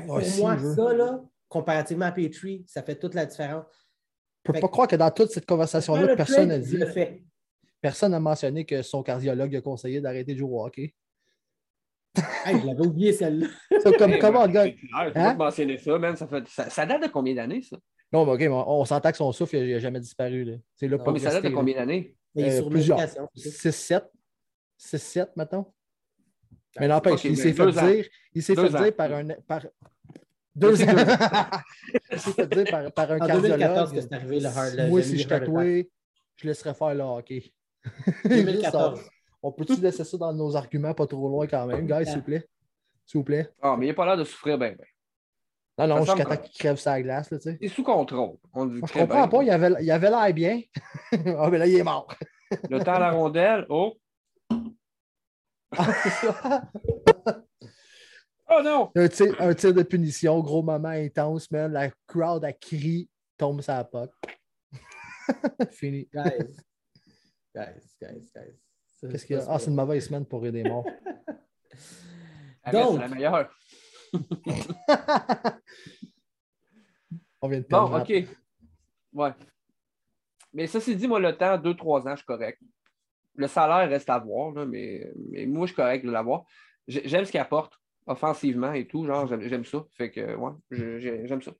pour moi, ça, là, comparativement à Petrie, ça fait toute la différence.
Je ne peux pas croire que dans toute cette conversation-là, personne n'a dit. Personne n'a mentionné que son cardiologue a conseillé d'arrêter de jouer au hockey.
hey, je l'avais oublié celle-là.
comme, comment, gars?
Je hein? pas mentionner ça, man. Ça, fait, ça, ça, date de combien d'années, ça?
Non, mais OK, on, s'entend que son souffle n'a jamais disparu.
C'est là, mais ça date de combien d'années?
Euh, plusieurs. 6-7. 6-7, mettons. Mais n'empêche, il s'est fait dire, il s'est fait dire par un. Par... Deux ans. il s'est fait dire par, par un en cardiologue. 2014 que c'est arrivé le hard Moi, si je tatouais, je laisserais faire le hockey. 2014. on peut-tu laisser ça dans nos arguments pas trop loin quand même, guys, s'il vous plaît? S'il vous plaît.
Ah, mais il n'a pas l'air de souffrir bien. Ben.
Non, non, jusqu'à temps qu'il crève sa glace. Là,
c'est sous contrôle. On
dit je comprends pas, il avait, il avait l'air bien. Ah, mais là, il est mort.
le temps à la rondelle, oh! oh non!
Un tir, un tir, de punition, gros moment intense, man. La crowd a crié, tombe sa pote. Fini.
Guys. Guys, guys, guys.
Qu'est-ce qu'il y a? Ah, c'est une mauvaise semaine pour aider morts.
Donc, c'est la meilleure.
On vient de
perdre. Bon, OK. Ouais. Mais ça, c'est dit, moi, le temps, 2-3 ans, je suis correct. Le salaire reste à voir, mais, mais moi, je suis correct de l'avoir. J'aime ce qu'il apporte offensivement et tout. Genre, j'aime ça. Fait que, ouais, j'aime ça.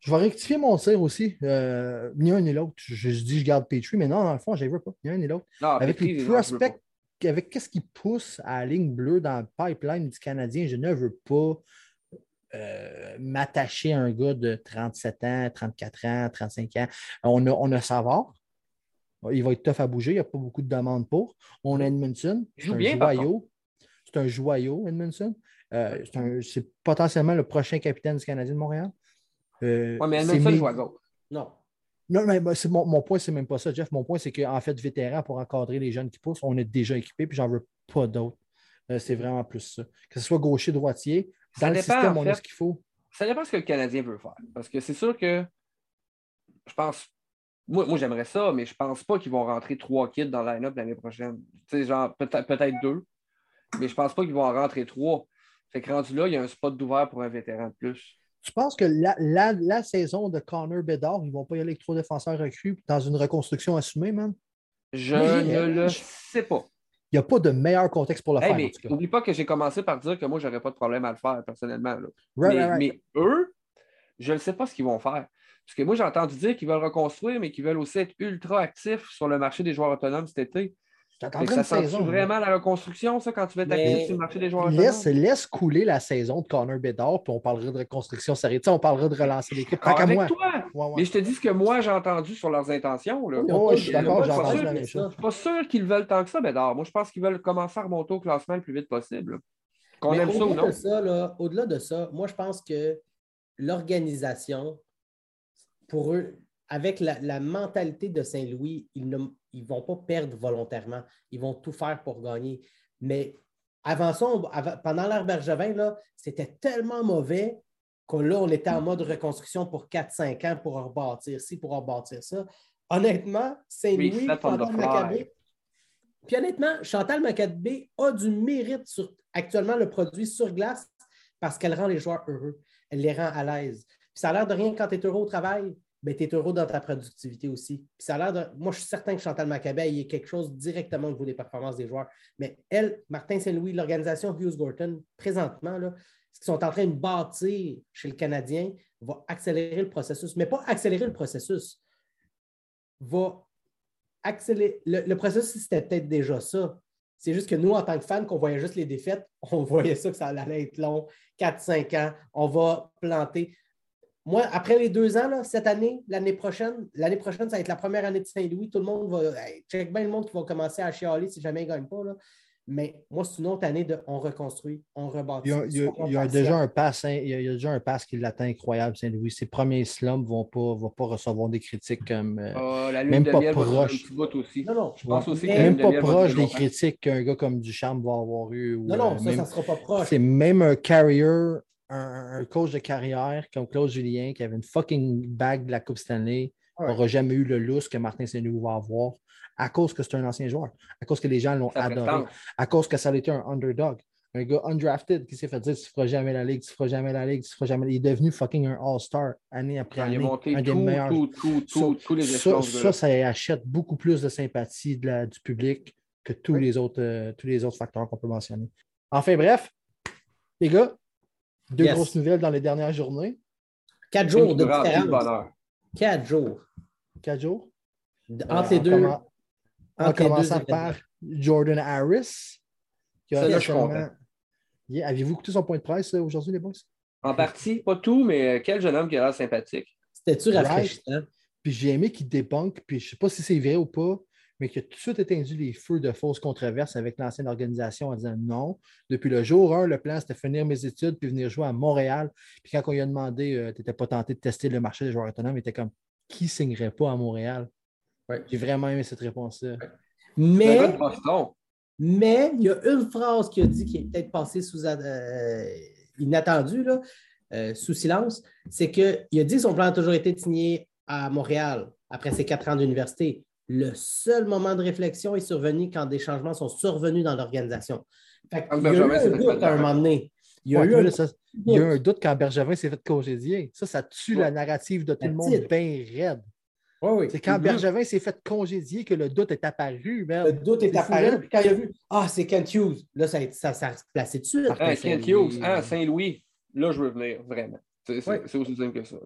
Je vais rectifier mon tir aussi. Euh, ni un ni l'autre. Je, dis je garde Petrie, mais non, dans le fond, je ne veux pas. Ni un ni l'autre. Avec les prospects, avec qu'est-ce qui pousse à la ligne bleue dans le pipeline du Canadien, je ne veux pas euh, m'attacher à un gars de 37 ans, 34 ans, 35 ans. On a, on a savoir. Il va être tough à bouger. Il n'y a pas beaucoup de demandes pour. On a Edmondson. C'est un joyau. C'est un joyau, Edmondson. Euh, c'est potentiellement le prochain capitaine du Canadien de Montréal.
Euh, oui, mais Edmondson joue à gauche.
Non.
Non, mais mon, mon, point, c'est même pas ça, Jeff. Mon point, c'est qu'en fait, vétéran, pour encadrer les jeunes qui poussent, on est déjà équipé, puis j'en veux pas d'autres. c'est vraiment plus ça. Que ce soit gaucher, droitier, dans le système, on a ce qu'il faut.
Ça dépend de ce que le Canadien veut faire. Parce que c'est sûr que je pense. Moi, moi j'aimerais ça, mais je pense pas qu'ils vont rentrer trois kids dans line-up l'année prochaine. Tu sais, genre, peut-être peut deux, mais je pense pas qu'ils vont en rentrer trois. Fait que rendu là, il y a un spot d'ouvert pour un vétéran de plus.
Tu penses que la, la, saison de Connor Bedard, ils ne vont pas y aller avec trois défenseurs recrues dans une reconstruction assumée, man?
Je ne le sais pas.
Il n'y a pas de meilleur contexte pour le faire.
n'oublie pas que j'ai commencé par dire que moi, je n'aurais pas de problème à le faire personnellement. mais, eux, je ne sais pas ce qu'ils vont faire. Parce que moi, j'ai entendu dire qu'ils veulent reconstruire, mais qu'ils veulent aussi être ultra actifs sur le marché des joueurs autonomes cet été. Ça sent vraiment la reconstruction, ça, quand tu vas actif sur le marché des joueurs
laisse? Laisse couler la saison de Connor Bedard, puis on parlera de reconstruction sérieuse. On parlera de relancer l'équipe.
Avec toi! Mais je te dis ce que moi, j'ai entendu sur leurs intentions. Là.
je suis d'accord, j'ai entendu la même chose.
Je suis pas sûr qu'ils veulent tant que ça, Bedard. Moi, je pense qu'ils veulent commencer à remonter au classement le plus vite possible.
Qu'on aime ça ou non. Au-delà de ça, moi, je pense que l'organisation, pour eux, avec la, mentalité de Saint-Louis, ils ne vont pas perdre volontairement. Ils vont tout faire pour gagner. Mais avant ça, pendant l'ère Bergevin, c'était tellement mauvais que là, on était en mode reconstruction pour 4-5 ans pour rebâtir ci, pour rebâtir ça. Honnêtement, Saint-Louis, Chantal. Puis honnêtement, Chantal Macabé a du mérite sur actuellement le produit sur glace parce qu'elle rend les joueurs heureux. Elle les rend à l'aise. Puis ça a l'air de rien quand tu es heureux au travail tu es heureux dans ta productivité aussi. Puis ça a l'air de. Moi, je suis certain que Chantal Maccabé, il y a quelque chose directement au niveau des performances des joueurs. Mais elle, Martin Saint-Louis, l'organisation Hughes Gorton, présentement, là, ce qu'ils sont en train de bâtir chez le Canadien va accélérer le processus. Mais pas accélérer le processus. Va accélérer. Le, processus, c'était peut-être déjà ça. C'est juste que nous, en tant que fans, qu'on voyait juste les défaites, on voyait ça que ça allait être long, 4-5 ans, on va planter. Moi, après les deux ans, cette année, l'année prochaine, l'année prochaine, ça va être la première année de Saint-Louis. Tout le monde va. check bien le monde qui va commencer à chialer si jamais ils ne gagnent pas. Mais moi, c'est une autre année de on reconstruit, on rebâtit.
Il y a, déjà un pass, hein, il y a, déjà un pass qui l'atteint incroyable, Saint-Louis. Ses premiers slums ne vont pas, vont pas recevoir des critiques comme. Euh,
ah, la même pas proche. Aussi.
Non, non.
Je pense aussi même pas proche des critiques qu'un gars comme Duchamp va avoir eu.
non, non, euh, ça, ça ne sera pas proche.
C'est même un carrier un, coach de carrière comme Claude Julien qui avait une fucking bague de la Coupe Stanley n'aura jamais eu le lousse que Martin Saint-Louis va avoir à cause que c'est un ancien joueur, à cause que les gens l'ont adoré, à cause que ça a été un underdog. Un gars undrafted qui s'est fait dire tu ne feras jamais la ligue, tu ne feras jamais la ligue, tu ne feras jamais. Il est devenu fucking un All-Star année après année.
un des meilleurs. tous les ça,
ça, ça, achète beaucoup plus de sympathie de la, du public que tous, les autres, euh, tous les autres facteurs qu'on peut mentionner. Enfin, bref, les gars, deux grosses nouvelles dans les dernières journées.
Quatre jours de différence. Quatre jours.
Quatre jours?
Entre les deux.
En, commençant par Jordan Harris. Qui a Aviez-vous écouté son point de presse euh, aujourd'hui, les boss?
En partie, pas tout, mais euh, quel jeune homme qui a l'air sympathique.
C'était-tu rafraîchissant?
Puis j'ai aimé qu'il débunk, puis je ne sais pas si c'est vrai ou pas, mais qui a tout de suite éteint les feux de fausses controverses avec l'ancienne organisation en disant non. Depuis le jour 1, le plan, c'était finir mes études puis venir jouer à Montréal. Puis quand on lui a demandé, euh, tu n'étais pas tenté de tester le marché des joueurs autonomes, il était comme qui signerait pas à Montréal? J'ai vraiment aimé cette réponse-là.
Mais, mais il y a une phrase qu'il a dit qui est peut-être passée sous euh, inattendue, là, euh, sous silence, c'est qu'il a dit que son plan a toujours été de signer à Montréal après ses quatre ans d'université. Le seul moment de réflexion est survenu quand des changements sont survenus dans l'organisation. Il y a eu un doute à un moment donné.
Il y a eu un, doute quand Bergevin s'est fait congédier. Ça, ça tue la narrative de tout le monde bien raide. c'est quand mm-hmm. Bergevin s'est fait congédier que le doute est apparu.
Le doute est, apparu. quand il a vu Ah, c'est Kent Hughes, là, ça, ça, ça s'est placé dessus.
Ah, Kent Hughes, ah, Saint-Louis, là, je veux venir, vraiment. C'est aussi simple que ça.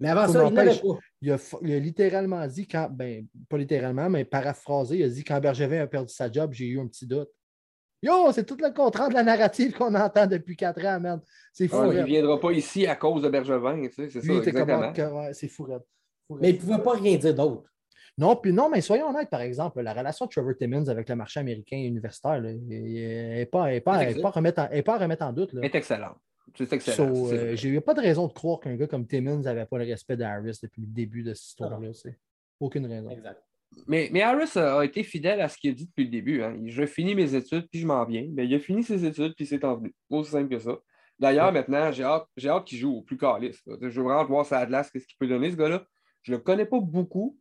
Mais avant ça, il n'avait pas.
Il a, littéralement dit, quand, ben, pas littéralement, mais paraphrasé, il a dit quand Bergevin a perdu sa job, j'ai eu un petit doute. Yo, c'est tout le contraire de la narrative qu'on entend depuis quatre ans, merde. C'est fou.
il ne viendra pas ici à cause de Bergevin, tu sais, c'est ça.
Exactement. c'est fou,
Mais il ne pouvait pas rien dire d'autre.
Non, puis non, mais soyons honnêtes, par exemple, la relation de Trevor Timmons avec le marché américain universitaire n'est pas, pas, pas, à remettre en doute.
Elle est excellente. C'est excellent.
Euh, pas de raison de croire qu'un gars comme Timmons n'avait pas le respect d'Harris depuis le début de cette histoire-là. Aucune raison.
Exact.
Mais, mais, Harris a, été fidèle à ce qu'il a dit depuis le début. Hein. Je finis mes études, puis je m'en viens. Mais il a fini ses études, puis c'est envenu. Aussi simple que ça. D'ailleurs, maintenant, j'ai hâte, hâte qu'il joue au plus calice. Je veux vraiment voir sa Atlas, qu'est-ce qu'il peut donner, ce gars-là. Je ne le connais pas beaucoup.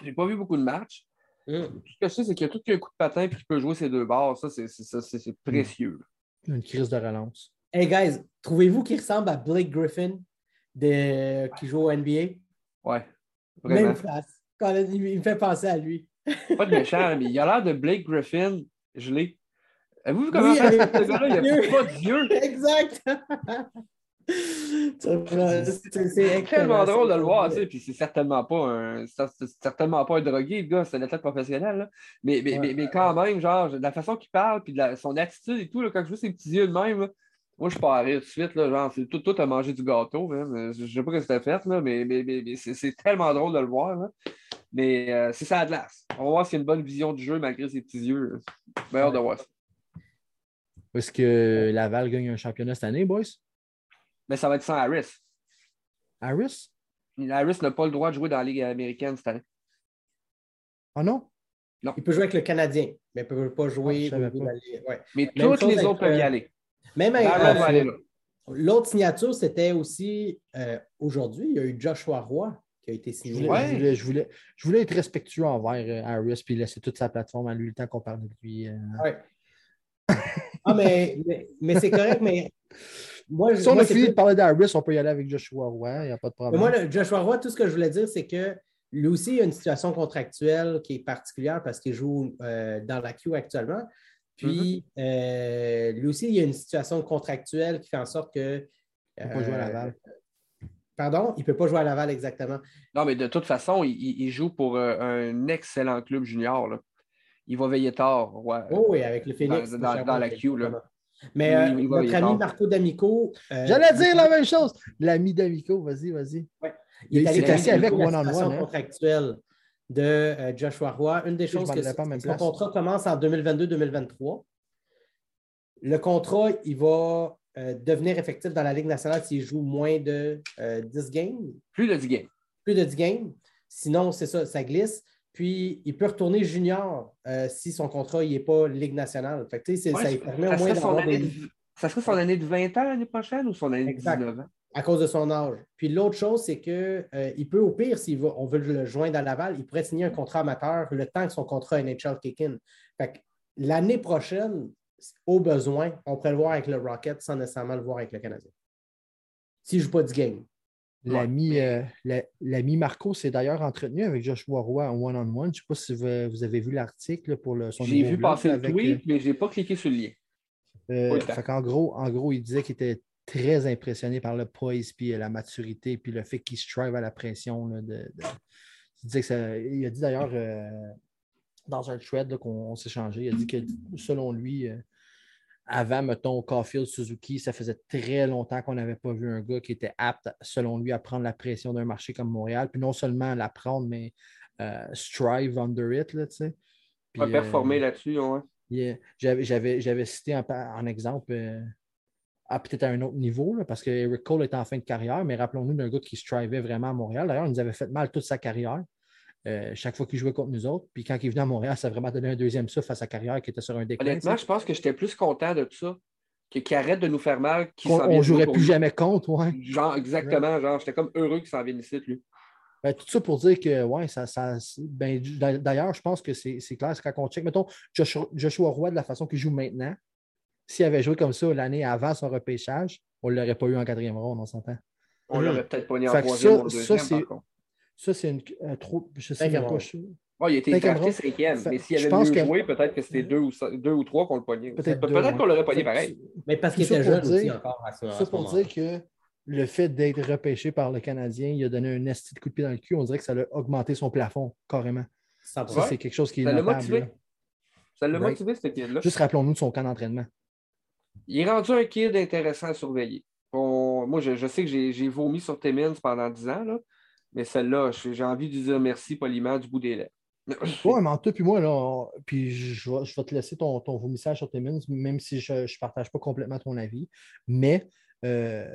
Je n'ai pas vu beaucoup de matchs. Tout ce que je sais, c'est qu'il a tout un coup de patin et qu'il peut jouer ses deux barres. Ça, c'est mm. précieux.
Une crise de relance.
Hey guys, trouvez-vous qu'il ressemble à Blake Griffin de... qui joue au NBA?
Ouais.
Vraiment. Même face. il me fait penser à lui.
Pas de méchant, mais il a l'air de Blake Griffin. Je l'ai. Avez-vous vu comment oui, ce gars-là? Il n'a pas d'yeux.
Exact.
c'est tellement drôle de le voir, tu sais, puis c'est certainement pas un certainement pas un drogué, le gars, c'est un athlète professionnel, mais, mais, mais, quand même, genre, la façon qu'il parle, puis son attitude et tout, là, quand je vois ses petits yeux de même, moi, je pars tout de suite, là, genre, tout, tout a mangé du gâteau. Hein. Je ne sais pas ce que c'était fait, là, mais, mais, mais, c'est tellement drôle de le voir. Là. Mais euh, c'est ça de glace. On va voir s'il y a une bonne vision du jeu malgré ses petits yeux. Meilleur de voir ça.
Est-ce que Laval gagne un championnat cette année, boys?
Mais ça va être sans Harris.
Harris?
Harris n'a pas le droit de jouer dans la Ligue américaine cette année.
Ah non?
Non.
Il peut jouer avec le Canadien, mais il ne peut pas jouer.
Ah, Mais tous les autres peuvent y aller.
Même euh, l'autre signature, c'était aussi euh, aujourd'hui, il y a eu Joshua Roy qui a été signé.
Je voulais, je voulais, être respectueux envers euh, Harris puis laisser toute sa plateforme à lui le temps qu'on parle de lui.
ah, mais, mais, c'est correct, mais.
Moi, si on a fini de parler d'Harris, on peut y aller avec Joshua Roy, il n'y a pas de problème.
moi, Joshua Roy, tout ce que je voulais dire, c'est que lui aussi, il a une situation contractuelle qui est particulière parce qu'il joue dans la queue actuellement. Puis, mm-hmm. euh, lui aussi, il y a une situation contractuelle qui fait en sorte que.
Il ne peut pas jouer à Laval.
Euh, pardon, il ne peut pas jouer à Laval exactement.
Non, mais de toute façon, il, joue pour euh, un excellent club junior. Il va veiller tard.
oh, oui, avec le Phoenix.
Dans, la queue.
Mais notre ami Marco D'Amico.
J'allais dire la même chose. L'ami D'Amico, vas-y, vas-y.
Il, est assis avec one-on-one. Hein. contractuelle de euh, Joshua Roy. Une des choses, que son contrat commence en 2022-2023. Le contrat, il va euh, devenir effectif dans la Ligue nationale s'il joue moins de 10 euh, games.
Plus de 10 games.
Plus de 10 games. Sinon, c'est ça, ça glisse. Puis, il peut retourner junior si son contrat n'est pas Ligue nationale. Fait ça permet au moins d'avoir des...
Ça serait son année de 20 ans l'année prochaine ou son année de 19 ans?
À cause de son âge. Puis l'autre chose, c'est qu'il euh, peut, au pire, si on veut le joindre à Laval, il pourrait signer un contrat amateur le temps que son contrat NHL kick in. l'année prochaine, au besoin, on pourrait le voir avec le Rocket sans nécessairement le voir avec le Canadien. S'il ne joue pas du game.
L'ami euh, Marco s'est d'ailleurs entretenu avec Joshua Roy en one-on-one. Je ne sais pas si vous, avez vu l'article pour le,
son J'ai vu passer le tweet, euh, mais je n'ai pas cliqué sur le lien.
en, gros, en gros, il disait qu'il était très impressionné par le poise, puis la maturité, puis le fait qu'il strive à la pression. de, Il, a dit d'ailleurs euh, dans un thread qu'on s'est changé, il a dit que selon lui, euh, avant, mettons, Caulfield, Suzuki, ça faisait très longtemps qu'on n'avait pas vu un gars qui était apte, selon lui, à prendre la pression d'un marché comme Montréal. Puis non seulement la prendre, mais strive under it, là, tu sais.
Pas performer là-dessus,
ouais. J'avais cité en, exemple peut-être à un autre niveau, parce que Eric Cole est en fin de carrière, mais rappelons-nous d'un gars qui strivait vraiment à Montréal. D'ailleurs, il nous avait fait mal toute sa carrière. Euh, chaque fois qu'il jouait contre nous autres. Puis quand il est venu à Montréal, ça a vraiment donné un deuxième souffle à sa carrière qui était sur un déclin.
Honnêtement, je pense que j'étais plus content de tout ça. Qu'il arrête de nous faire mal.
on ne jouerait plus jamais contre, ouais.
Genre, exactement. Genre, j'étais comme heureux qu'il s'en vienne ici, lui.
Ben, tout ça pour dire que, ouais, ça. ça ben, D'ailleurs, je pense que c'est clair. C'est quand on check, mettons, Joshua, Joshua Roy de la façon qu'il joue maintenant, s'il avait joué comme ça l'année avant son repêchage, on ne l'aurait pas eu en quatrième ronde, on s'entend.
On l'aurait peut-être pas eu en troisième ou en
deuxième, Ça, c'est une trop. Je sais pas.
Oh, il était drafté cinquième, mais s'il avait mieux que... joué, peut-être que c'était deux ou, deux ou trois qu'on le pognait. Peut-être peut qu'on l'aurait pogné pareil.
Mais parce qu'il était jeune aussi encore à
ça. Ça pour dire que le fait d'être repêché par le Canadien, il a donné un esti de coup de pied dans le cul. On dirait que ça a augmenté son plafond, carrément. Ça, c'est quelque chose qui est
Ça l'a motivé. Ça l'a motivé, ce kid-là.
Juste rappelons-nous de son camp d'entraînement
il est rendu un kid intéressant à surveiller. moi, je, sais que j'ai vomi sur Timmins pendant 10 ans, là, mais celle-là, j'ai envie de dire merci poliment du bout des lèvres.
Oui, mais en tout, puis moi, là, puis je, vais, te laisser ton, ton vomissage sur Timmins, même si je ne partage pas complètement ton avis. Mais euh,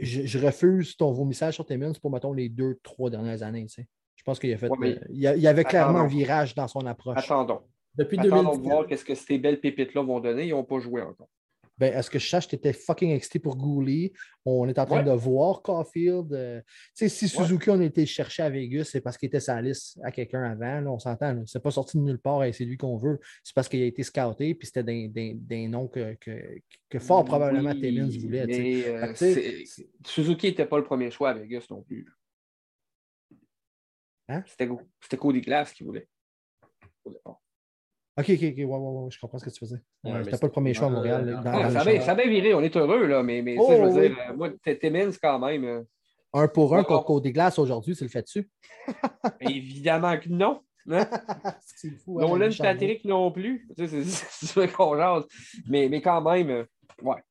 je, refuse ton vomissage sur Timmins pour, mettons, les deux, trois dernières années. Je pense qu'il a fait. Euh, il, y avait clairement un virage dans son approche.
Attendons. Depuis Attendons de voir qu'est-ce que ces belles pépites-là vont donner. Ils n'ont pas joué encore
ben, est-ce que je sache, tu étais fucking excité pour Gouli? On est en train de voir Caulfield. Euh, sais, si Suzuki, on était cherché à Vegas, c'est parce qu'il était sa liste à quelqu'un avant. on s'entend. C'est pas sorti de nulle part et c'est lui qu'on veut. C'est parce qu'il a été scouté puis c'était des, noms que, que, fort probablement Timmins voulait.
Euh, Suzuki n'était pas le premier choix à Vegas non plus. Hein? C'était Cody Glass qui voulait.
OK, OK, OK, ouais, ouais, je comprends ce que tu faisais. C'était pas le premier choix à Montréal.
ça, a bien viré, on est heureux, là, mais, mais oh, je veux dire, euh, moi, Timmins quand même. Euh,
un pour un contre des glaces aujourd'hui, c'est le fait dessus.
Évidemment que non. Hein? c'est fou. Non, là, Patrick non plus. C'est ça qu'on jase. Mais, mais quand même, euh, ouais.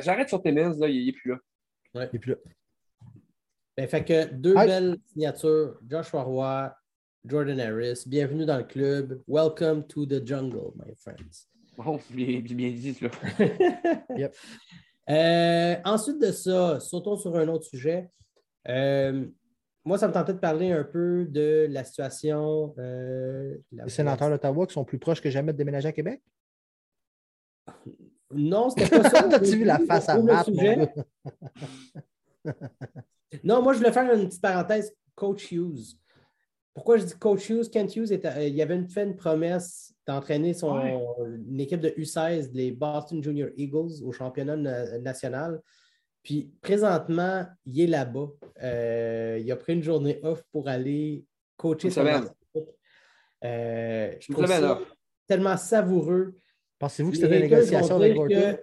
J'arrête sur Timmins, là, il n'est plus là.
Ouais. Il n'est plus là.
Ben, fait que deux belles signatures, Joshua Roy, Jordan Harris. Bienvenue dans le club. Welcome to the jungle, my friends.
Bon, bien, bien dit, là.
yep. Euh, ensuite de ça, sautons sur un autre sujet. Euh, moi, ça me tentait de parler un peu de la situation. Euh,
Les sénateurs d'Ottawa qui sont plus proches que jamais de déménager à Québec?
Non, c'était pas ça.
T'as-tu vu la face à Matt?
non, moi, je voulais faire une petite parenthèse. Coach Hughes. Pourquoi je dis Coach Hughes? Kent Hughes, euh, il avait fait une promesse d'entraîner son une équipe de U16, les Boston Junior Eagles, au championnat national. Puis présentement, il est là-bas. Euh, il a pris une journée off pour aller coacher son équipe. Euh, je trouve ça tellement savoureux.
Pensez-vous que c'était des négociations avec Gorton?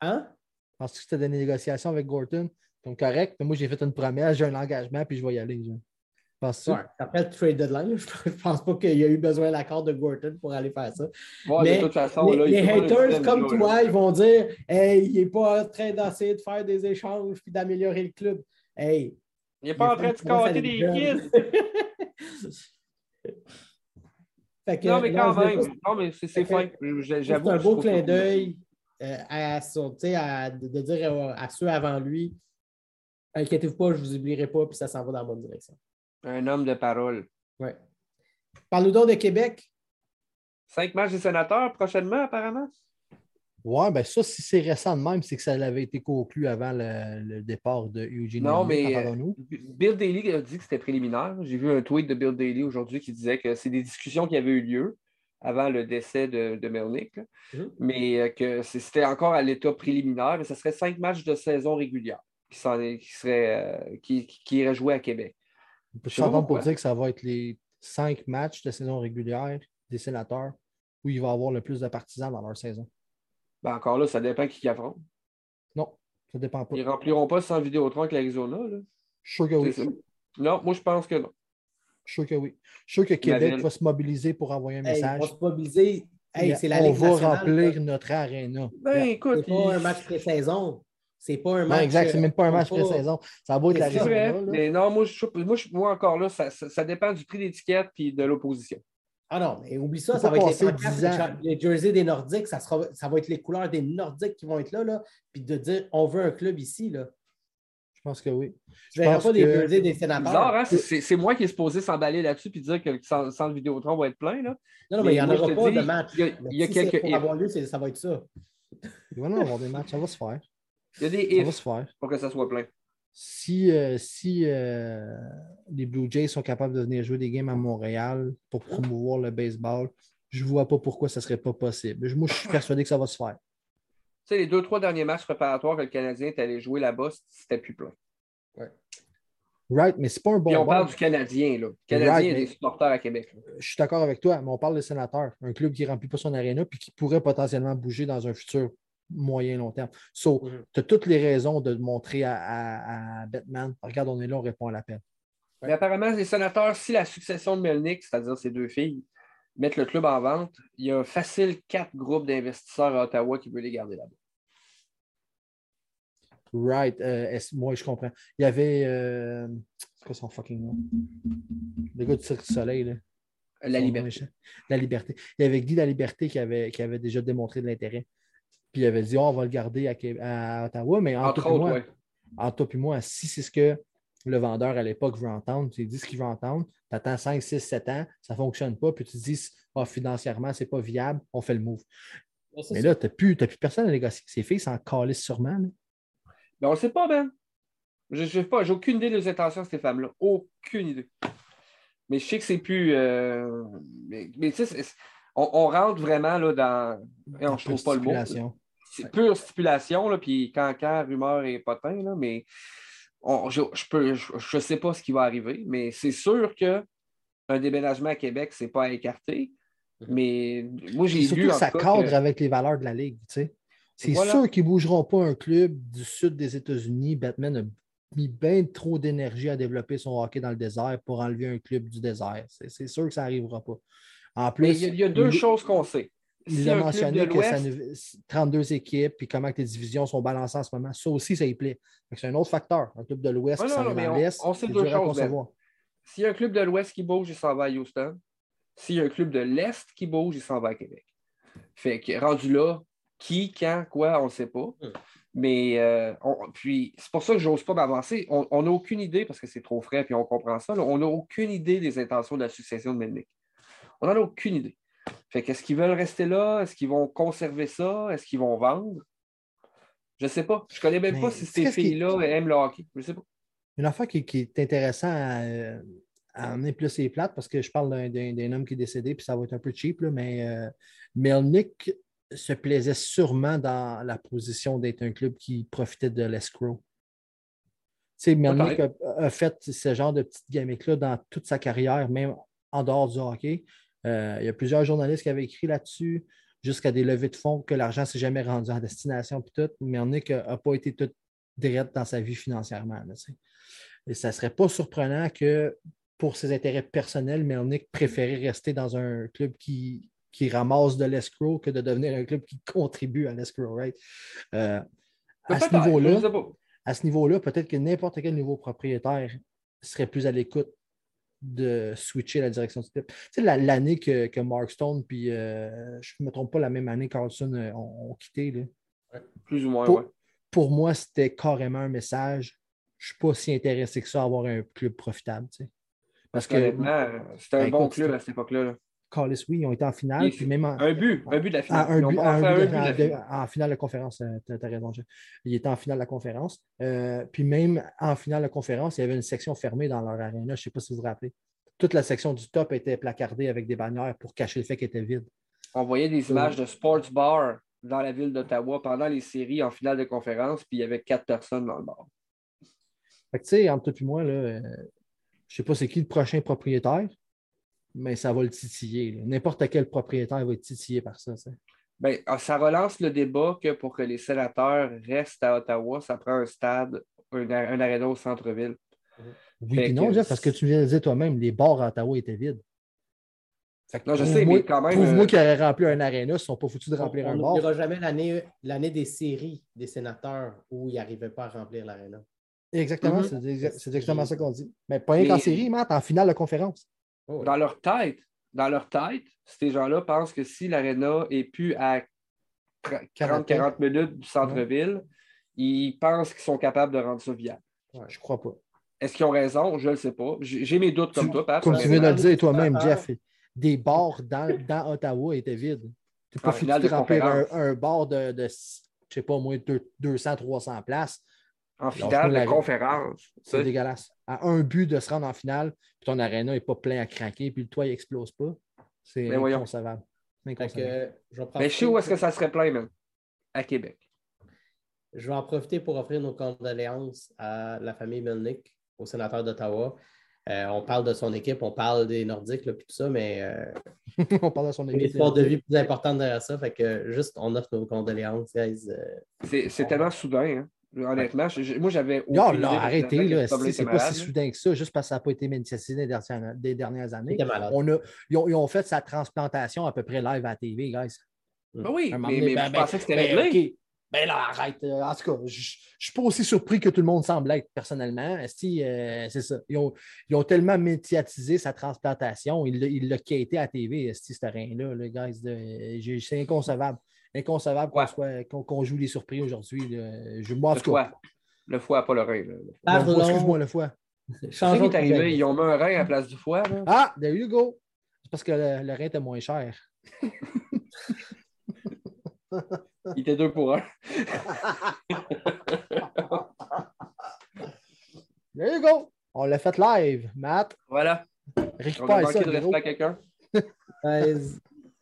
Hein? Pensez-vous que c'était des négociations avec Gorton? Donc correct, mais moi j'ai fait une promesse, j'ai un engagement, puis je vais y aller.
Après le trade deadline, je ne pense pas qu'il y a eu besoin de l'accord de Gorton pour aller faire ça.
mais de toute façon,
les, haters comme toi, ils vont dire Hey, il n'est pas en train d'essayer de faire des échanges et d'améliorer le club. Hey,
il n'est pas en train de scatter des kids. non, mais quand même. Non, mais c'est fin.
J'avoue. C'est un beau clin d'œil euh, à, à, de dire à ceux avant lui Inquiétez-vous pas, je ne vous oublierai pas, puis ça s'en va dans la bonne direction.
Un homme de parole.
Oui. Parle-nous donc de Québec.
Cinq matchs des sénateurs prochainement, apparemment?
Oui, bien ça, si c'est récent de même, c'est que ça avait été conclu avant le, départ de Eugene.
Non, mais euh, Bill Daly a dit que c'était préliminaire. J'ai vu un tweet de Bill Daly aujourd'hui qui disait que c'est des discussions qui avaient eu lieu avant le décès de, de mhm. mais euh, que c'était encore à l'état préliminaire, mais ce serait cinq matchs de saison régulière qui, euh, qui, qui iraient jouer à Québec.
S'entendre pour dire que ça va être les cinq matchs de saison régulière des sénateurs où il va y avoir le plus de partisans dans leur saison.
Ben encore là, ça dépend qui affronte.
Non, ça dépend pas.
Ils ne rempliront pas sans Vidéotron avec l'Arizona. Je
suis sûr que oui.
Non, moi je pense que non.
Je suis sûr que oui. Je suis sûr que Québec va se mobiliser pour envoyer un message.
on va se mobiliser.
on va remplir notre aréna.
Ben, écoute,
c'est pas un match pré-saison. C'est pas un match.
Non, exact, c'est même pas un match pré-saison. Ça va être la
vrai, Mais non, moi, je, moi, moi encore là, ça, ça, dépend du prix d'étiquette et de l'opposition.
Ah non, mais oublie ça, ça va être les, les, jerseys des Nordiques, ça, sera, ça va être les couleurs des Nordiques qui vont être là, là puis de dire on veut un club ici. Là.
Je pense que oui.
Je ne pas des jerseys des sénateurs.
Hein? C'est moi qui est supposé s'emballer là-dessus et dire que le centre Vidéotron va être plein. Là.
Non, non, mais, il n'y en aura pas de match.
Il y a, quelques.
Pour avoir lieu, ça va être ça.
Il va y avoir des matchs, ça va se faire.
Il y a des ifs pour que ça soit plein.
Si, euh, si euh, les Blue Jays sont capables de venir jouer des games à Montréal pour promouvoir le baseball, je ne vois pas pourquoi ça ne serait pas possible. Moi, je suis persuadé que ça va se faire.
Tu sais, les deux, trois derniers matchs préparatoires que le Canadien est allé jouer là-bas, c'était plus plein.
Ouais. Right, mais c'est pas un bon.
Et on parle du Canadien, là. Le Canadien est des supporters à Québec.
Je suis d'accord avec toi, mais on parle des sénateurs. Un club qui ne remplit pas son aréna puis qui pourrait potentiellement bouger dans un futur moyen long terme. So, mhm. tu as toutes les raisons de montrer à, Batman regarde, on est là, on répond à l'appel.
Mais apparemment, les sénateurs, si la succession de Melnick, c'est-à-dire ces deux filles, mettent le club en vente, il y a facile quatre groupes d'investisseurs à Ottawa qui veulent les garder là-bas.
Right. Euh, moi, je comprends. Il y avait. Euh, c'est quoi son fucking nom? Le gars du Cirque du Soleil. Là.
La liberté.
La liberté. Il y avait Guy La Liberté qui avait, qui avait déjà démontré de l'intérêt. Puis il avait dit, oh, on va le garder à, Ottawa. Mais en tout moi, en toi et moi, si c'est ce que le vendeur à l'époque veut entendre, tu dis ce qu'il veut entendre, tu attends 5, 6, 7 ans, ça ne fonctionne pas, puis tu te dis, oh, financièrement, ce n'est pas viable, on fait le move. Mais là, tu n'as plus, plus, personne à négocier. Ces filles s'en calissent sûrement.
Mais on ne le sait pas, Ben. Je n'ai aucune idée des intentions de ces femmes-là. Aucune idée. Mais je sais que c'est plus. Euh, mais, tu sais, on, rentre vraiment là, dans. Et on ne trouve pas le mot c'est pure stipulation, là, puis cancan, rumeur et potin, là, mais je ne je, sais pas ce qui va arriver, mais c'est sûr qu'un déménagement à Québec, ce n'est pas à écarter. Mhm. Mais moi, j'ai
vu. que ça cadre avec les valeurs de la Ligue. C'est sûr qu'ils ne bougeront pas un club du sud des États-Unis. Batman a mis bien trop d'énergie à développer son hockey dans le désert pour enlever un club du désert. C'est sûr que ça n'arrivera pas. En plus,
il y, a deux choses qu'on sait
il a mentionné que ça, 32 équipes, puis comment les divisions sont balancées en ce moment. Ça aussi, ça y plaît. C'est un autre facteur. Un club de l'Ouest qui s'en va l'Est.
On, sait deux choses. S'il y a un club de l'Ouest qui bouge, il s'en va à Houston. S'il y a un club de l'Est qui bouge, il s'en va à Québec. Fait que rendu là, qui, quand, quoi, on ne sait pas. Hmm. Mais euh, puis c'est pour ça que je n'ose pas m'avancer. On n'a aucune idée, parce que c'est trop frais, puis on comprend ça. on n'a aucune idée des intentions de la succession de Melnick. On n'en a aucune idée. Fait qu'est-ce qu'ils veulent rester là? Est-ce qu'ils vont conserver ça? Est-ce qu'ils vont vendre? Je ne sais pas. Je ne connais même pas si ces filles-là aiment le hockey. Je sais pas.
Une affaire qui, est intéressante à, amener plus les plates, parce que je parle d'un homme qui est décédé, puis ça va être un peu cheap, mais euh, Melnick se plaisait sûrement dans la position d'être un club qui profitait de l'escrow. Tu sais, Melnick a, fait ce genre de petites gimmick-là dans toute sa carrière, même en dehors du hockey. Euh, il y a plusieurs journalistes qui avaient écrit là-dessus, jusqu'à des levées de fonds, que l'argent ne s'est jamais rendu en destination, puis tout, mais on n'a pas été tout direct dans sa vie financièrement. et ça ne serait pas surprenant que pour ses intérêts personnels, Melnick préférait rester dans un club qui, qui ramasse de l'escrow que de devenir un club qui contribue à l'escrow, right? Euh, à ce niveau-là, à ce niveau-là, peut-être que n'importe quel nouveau propriétaire serait plus à l'écoute de switcher la direction du type. Tu sais, l'année que, que, Mark Stone, puis euh, je ne me trompe pas, la même année, Carlson euh, ont, quitté. Là.
plus ou moins,
pour,
ouais.
pour moi, c'était carrément un message. Je ne suis pas si intéressé que ça à avoir un club profitable. Tu sais.
Parce, que. C'était un ben, bon club à cette époque-là. Là.
Carlis, oui, ils ont été en finale. Puis même
un but, un but de la finale.
un, but, en finale de conférence, euh, tu as raison. Il était en finale de la conférence. Euh, puis même en finale de conférence, il y avait une section fermée dans leur aréna. Je ne sais pas si vous vous rappelez. Toute la section du top était placardée avec des bannières pour cacher le fait qu'elle était vide.
On voyait des images de sports bar dans la ville d'Ottawa pendant les séries en finale de conférence, puis il y avait quatre personnes dans le bar.
tu sais, entre toi et moi, là, euh, je ne sais pas c'est qui le prochain propriétaire, mais ça va le titiller. N'importe quel propriétaire va être titillé par ça.
Bien, ah, ça relance le débat que pour que les sénateurs restent à Ottawa, ça prend un stade, un, un aréna au centre-ville.
Oui, non, parce que tu viens de dire toi-même, les bars à Ottawa étaient vides.
non, je sais, mais quand même.
Trouve-moi euh, qui aurait rempli un aréna, ils ne sont pas foutus de remplir un
bord.
On
ne jamais l'année des séries des sénateurs où ils n'arrivaient pas à remplir l'aréna.
Exactement, mm-hmm. c'est exactement ça qu'on dit. Mais pas rien qu'en série, Matt, en finale de conférence.
Oh, dans leur tête, dans leur tête, ces gens-là pensent que si l'aréna est plus à 40-40 minutes du centre-ville, ils pensent qu'ils sont capables de rendre ça viable.
Ouais, je crois pas.
Est-ce qu'ils ont raison? Je ne le sais pas. J'ai mes doutes comme toi, Pat.
Comme tu viens de le dire toi-même, Jeff, des bars dans, dans Ottawa étaient vides. Tu peux pas de remplir un, un, bar de, de je ne sais pas, au moins 200-300 places.
En finale de conférence.
C'est dégueulasse. À un but de se rendre en finale, puis ton aréna n'est pas plein à craquer, puis le toit n'explose pas. C'est inconcevable.
Que, je Mais je sais où est-ce que ça serait plein, même? À Québec.
Je vais en profiter pour offrir nos condoléances à la famille Melnick, au sénateur d'Ottawa. Euh, on parle de son équipe, on parle des Nordiques, et tout ça, mais euh,
on parle de son équipe.
Une histoire de vie plus importante derrière ça. Fait que juste, on offre nos condoléances, guys.
Euh. c'est tellement soudain, hein? Honnêtement, moi, j'avais.
Non, là, arrêtez, là. C'est pas si soudain que ça, juste parce que ça n'a pas été médiatisé des dernières années. On a, ils, ont, fait sa transplantation à peu près live à la TV, guys.
Ben oui, mais, mais, ben, je ben, pensais que c'était réglé.
Ben là, arrête. Euh, en tout cas, je ne suis pas aussi surpris que tout le monde semble être personnellement. Euh, c'est ça. Ils ont, tellement médiatisé sa transplantation, il l'a quitté à la TV, ce rien-là, le gars. C'est inconcevable. Inconcevable qu'on joue les surprises aujourd'hui. Je
le foie. Le foie, pas le rein.
Excuse-moi, le foie.
Changeons est arrivé, ils ont mis un rein à la place du foie.
Ah, there you go. C'est parce que le, le rein était moins cher.
Il était deux pour un.
There you go. On l'a fait live, Matt.
Voilà.
Récupère On a ça. de respect
à quelqu'un.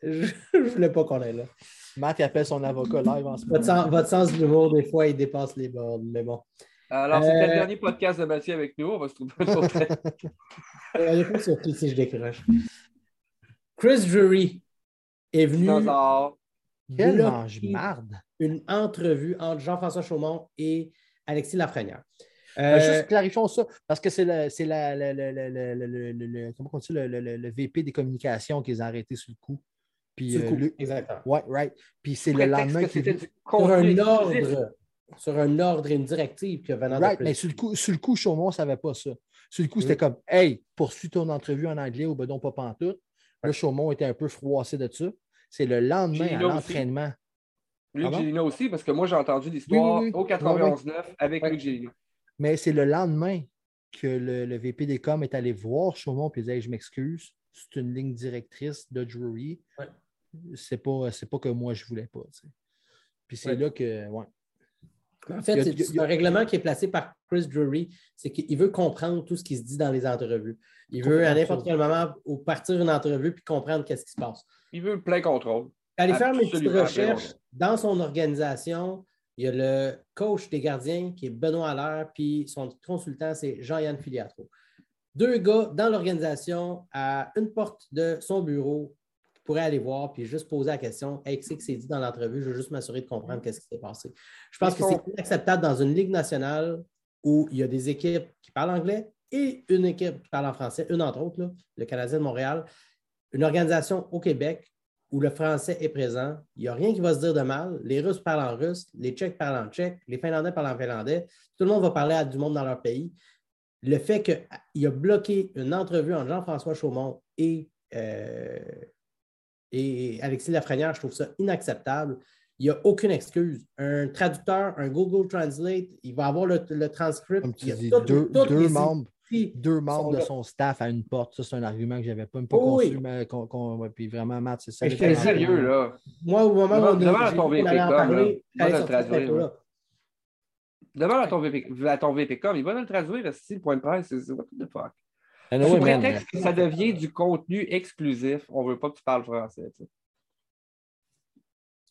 je ne voulais pas qu'on ait là.
Matt il appelle son avocat live en ce
votre moment. Sens, votre sens de l'humour, des fois, il dépasse les bornes, mais bon.
Alors, c'était le euh, dernier podcast de Mathieu avec nous. On va se trouver un autre.
Est pas surpris si je décroche. Chris Drury est venu.
Quel mange-marde!
Une entrevue entre Jean-François Chaumont et Alexis Lafrenière.
Euh, juste clarifions ça, parce que c'est le, c'est la, le, le, comment on dit, le, VP des communications qui les a arrêtés sur le coup.
Puis, le euh, exactement.
Ouais, right. Puis c'est le lendemain
qu'il sur un ordre, sur un ordre et une directive que venant
right, mais sur le coup, sur le coup, Chaumont ne savait pas ça. Sur le coup, c'était comme Hey, poursuis ton entrevue en anglais ou bedon pas pantoute. Là, Chaumont était un peu froissé de ça. C'est le lendemain à l'entraînement.
Luc Gélina aussi, parce que moi, j'ai entendu l'histoire au 91-9 avec Luc Gélina.
Mais c'est le lendemain que le, VP des coms est allé voir Chaumont et disait Je m'excuse, c'est une ligne directrice de Drury. C'est pas, pas que moi, je voulais pas. Puis c'est là que. Ouais.
En fait, c'est un règlement qui est placé par Chris Drury, c'est qu'il veut comprendre tout ce qui se dit dans les entrevues. Il veut à n'importe quel moment partir une entrevue puis comprendre qu'est-ce qui se passe.
Il veut plein contrôle.
Aller faire mes petites recherches dans son organisation. Il y a le coach des gardiens qui est Benoît Allaire, puis son consultant, c'est Jean-Yann Filiatro. Deux gars dans l'organisation à une porte de son bureau pourrait aller voir puis juste poser la question Hey, qu'est-ce qui s'est dit dans l'entrevue? Je veux juste m'assurer de comprendre qu'est-ce qui s'est passé. Je pense que c'est inacceptable dans une ligue nationale où il y a des équipes qui parlent anglais et une équipe qui parle en français, une entre autres, le Canadien de Montréal, une organisation au Québec où le français est présent. Il n'y a rien qui va se dire de mal. Les Russes parlent en russe, les Tchèques parlent en tchèque, les Finlandais parlent en finlandais. Tout le monde va parler à du monde dans leur pays. Le fait qu'il a bloqué une entrevue entre Jean-François Chaumont et euh, et Alexis Lafrenière, je trouve ça inacceptable. Il n'y a aucune excuse. Un traducteur, un Google Translate, il va avoir le, transcript.
il deux, deux membres, deux membres de son staff à une porte. Ça, c'est un argument que je n'avais pas, pas conçu, mais puis vraiment, Matt, c'est ça.
Je sérieux, là.
Moi, au moment où on
a ton VPCom, il va le traduire. Demande à ton, VP, à ton VPCom, il va le traduire, le point de presse. C'est what the fuck? Sous prétexte que ça devient du contenu exclusif, on ne veut pas que tu parles français.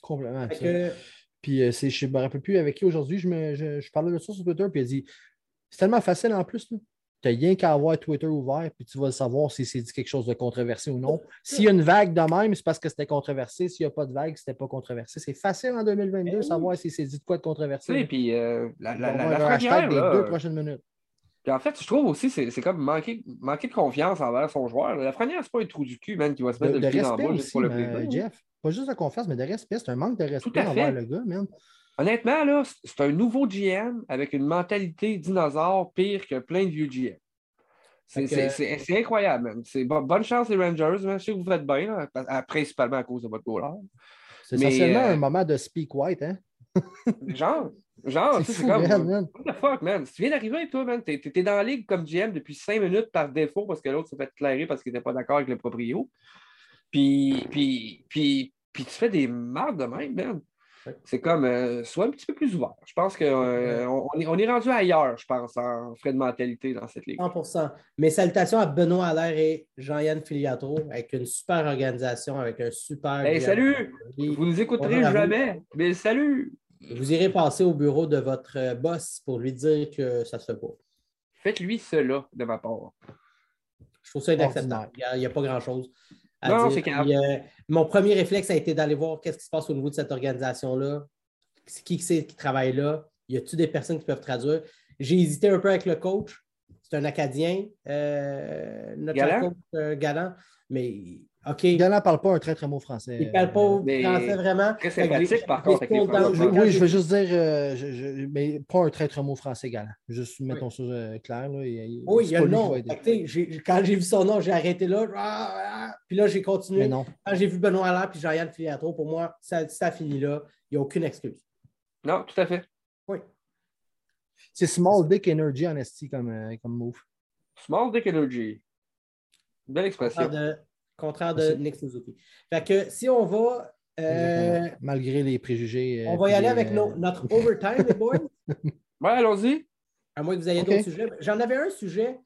Complètement. Puis euh, je ne me rappelle plus avec qui aujourd'hui, je, je, parlais de ça sur Twitter, puis il a dit c'est tellement facile en plus. Tu n'as rien qu'à avoir Twitter ouvert, puis tu vas savoir si c'est dit quelque chose de controversé ou non. S'il y a une vague de même, c'est parce que c'était controversé. S'il n'y a pas de vague, c'était pas controversé. C'est facile en 2022 de savoir si c'est dit de quoi de controversé.
Oui, puis euh, la, la, la, la, des
deux prochaines minutes.
En fait, je trouve aussi que c'est comme manquer, manquer de confiance envers son joueur. La première, c'est pas un trou du cul, man, qui va se mettre de, le pied dans la juste pour le plaisir.
Jeff, pas juste de confiance, mais de respect. C'est un manque de respect envers le gars, man.
Honnêtement, là, c'est un nouveau GM avec une mentalité dinosaure pire que plein de vieux GM. C'est incroyable, C'est bonne chance les Rangers. Je sais que vous faites bien, principalement à cause de votre goal.
C'est essentiellement euh, un moment de speak white, hein?
genre, genre, c'est comme. What the fuck, man? Si tu viens d'arriver, toi, man, t'es es dans la ligue comme GM depuis cinq minutes par défaut parce que l'autre s'est fait clairer parce qu'il n'était pas d'accord avec le proprio. Puis, puis, puis, puis tu fais des marques de même, man. C'est comme, euh, soit un petit peu plus ouvert. Je pense qu'on euh, on est, on est, rendu ailleurs, je pense, en frais de mentalité dans cette ligue.
100% Mes salutations à Benoît Allaire et Jean-Yann Filiatro, avec une super organisation, avec un super.
Hey, salut! Vous nous écouterez jamais, mais salut!
Vous irez passer au bureau de votre euh, boss pour lui dire que ça se fait pas.
Faites-lui cela de ma part.
Je trouve ça inacceptable. Il n'y a, pas grand-chose. Non, c'est euh, mon premier réflexe a été d'aller voir qu'est-ce qui se passe au niveau de cette organisation-là. Qui c'est qui travaille là? Y a-t-il des personnes qui peuvent traduire? J'ai hésité un peu avec le coach. C'est un Acadien, euh, notre coach euh, galant, mais OK.
Galant ne parle pas un très très mot français.
Il ne parle pas français vraiment.
Très sympathique par contre.
oui, je veux juste dire, euh, mais pas un très très mot français Galant. Juste mettons ça euh, clair. Là,
oui, il y a le nom. Quand j'ai vu son nom, j'ai arrêté là. Ah, ah, puis là, j'ai continué. Quand j'ai vu Benoît Allaire puis Jean-Yann Filiatro, pour moi, ça, ça finit là. Il n'y a aucune excuse.
Non, tout à fait.
Oui.
C'est Small Dick Energy en esti comme, euh, comme move.
Small Dick Energy. Belle expression.
Contraire de Nick Suzuki. Fait que si on va. Euh,
Malgré les préjugés.
Euh, on va y aller avec euh, notre overtime, les boys.
Ouais, allons-y.
À moins que vous ayez d'autres sujets. J'en avais un sujet.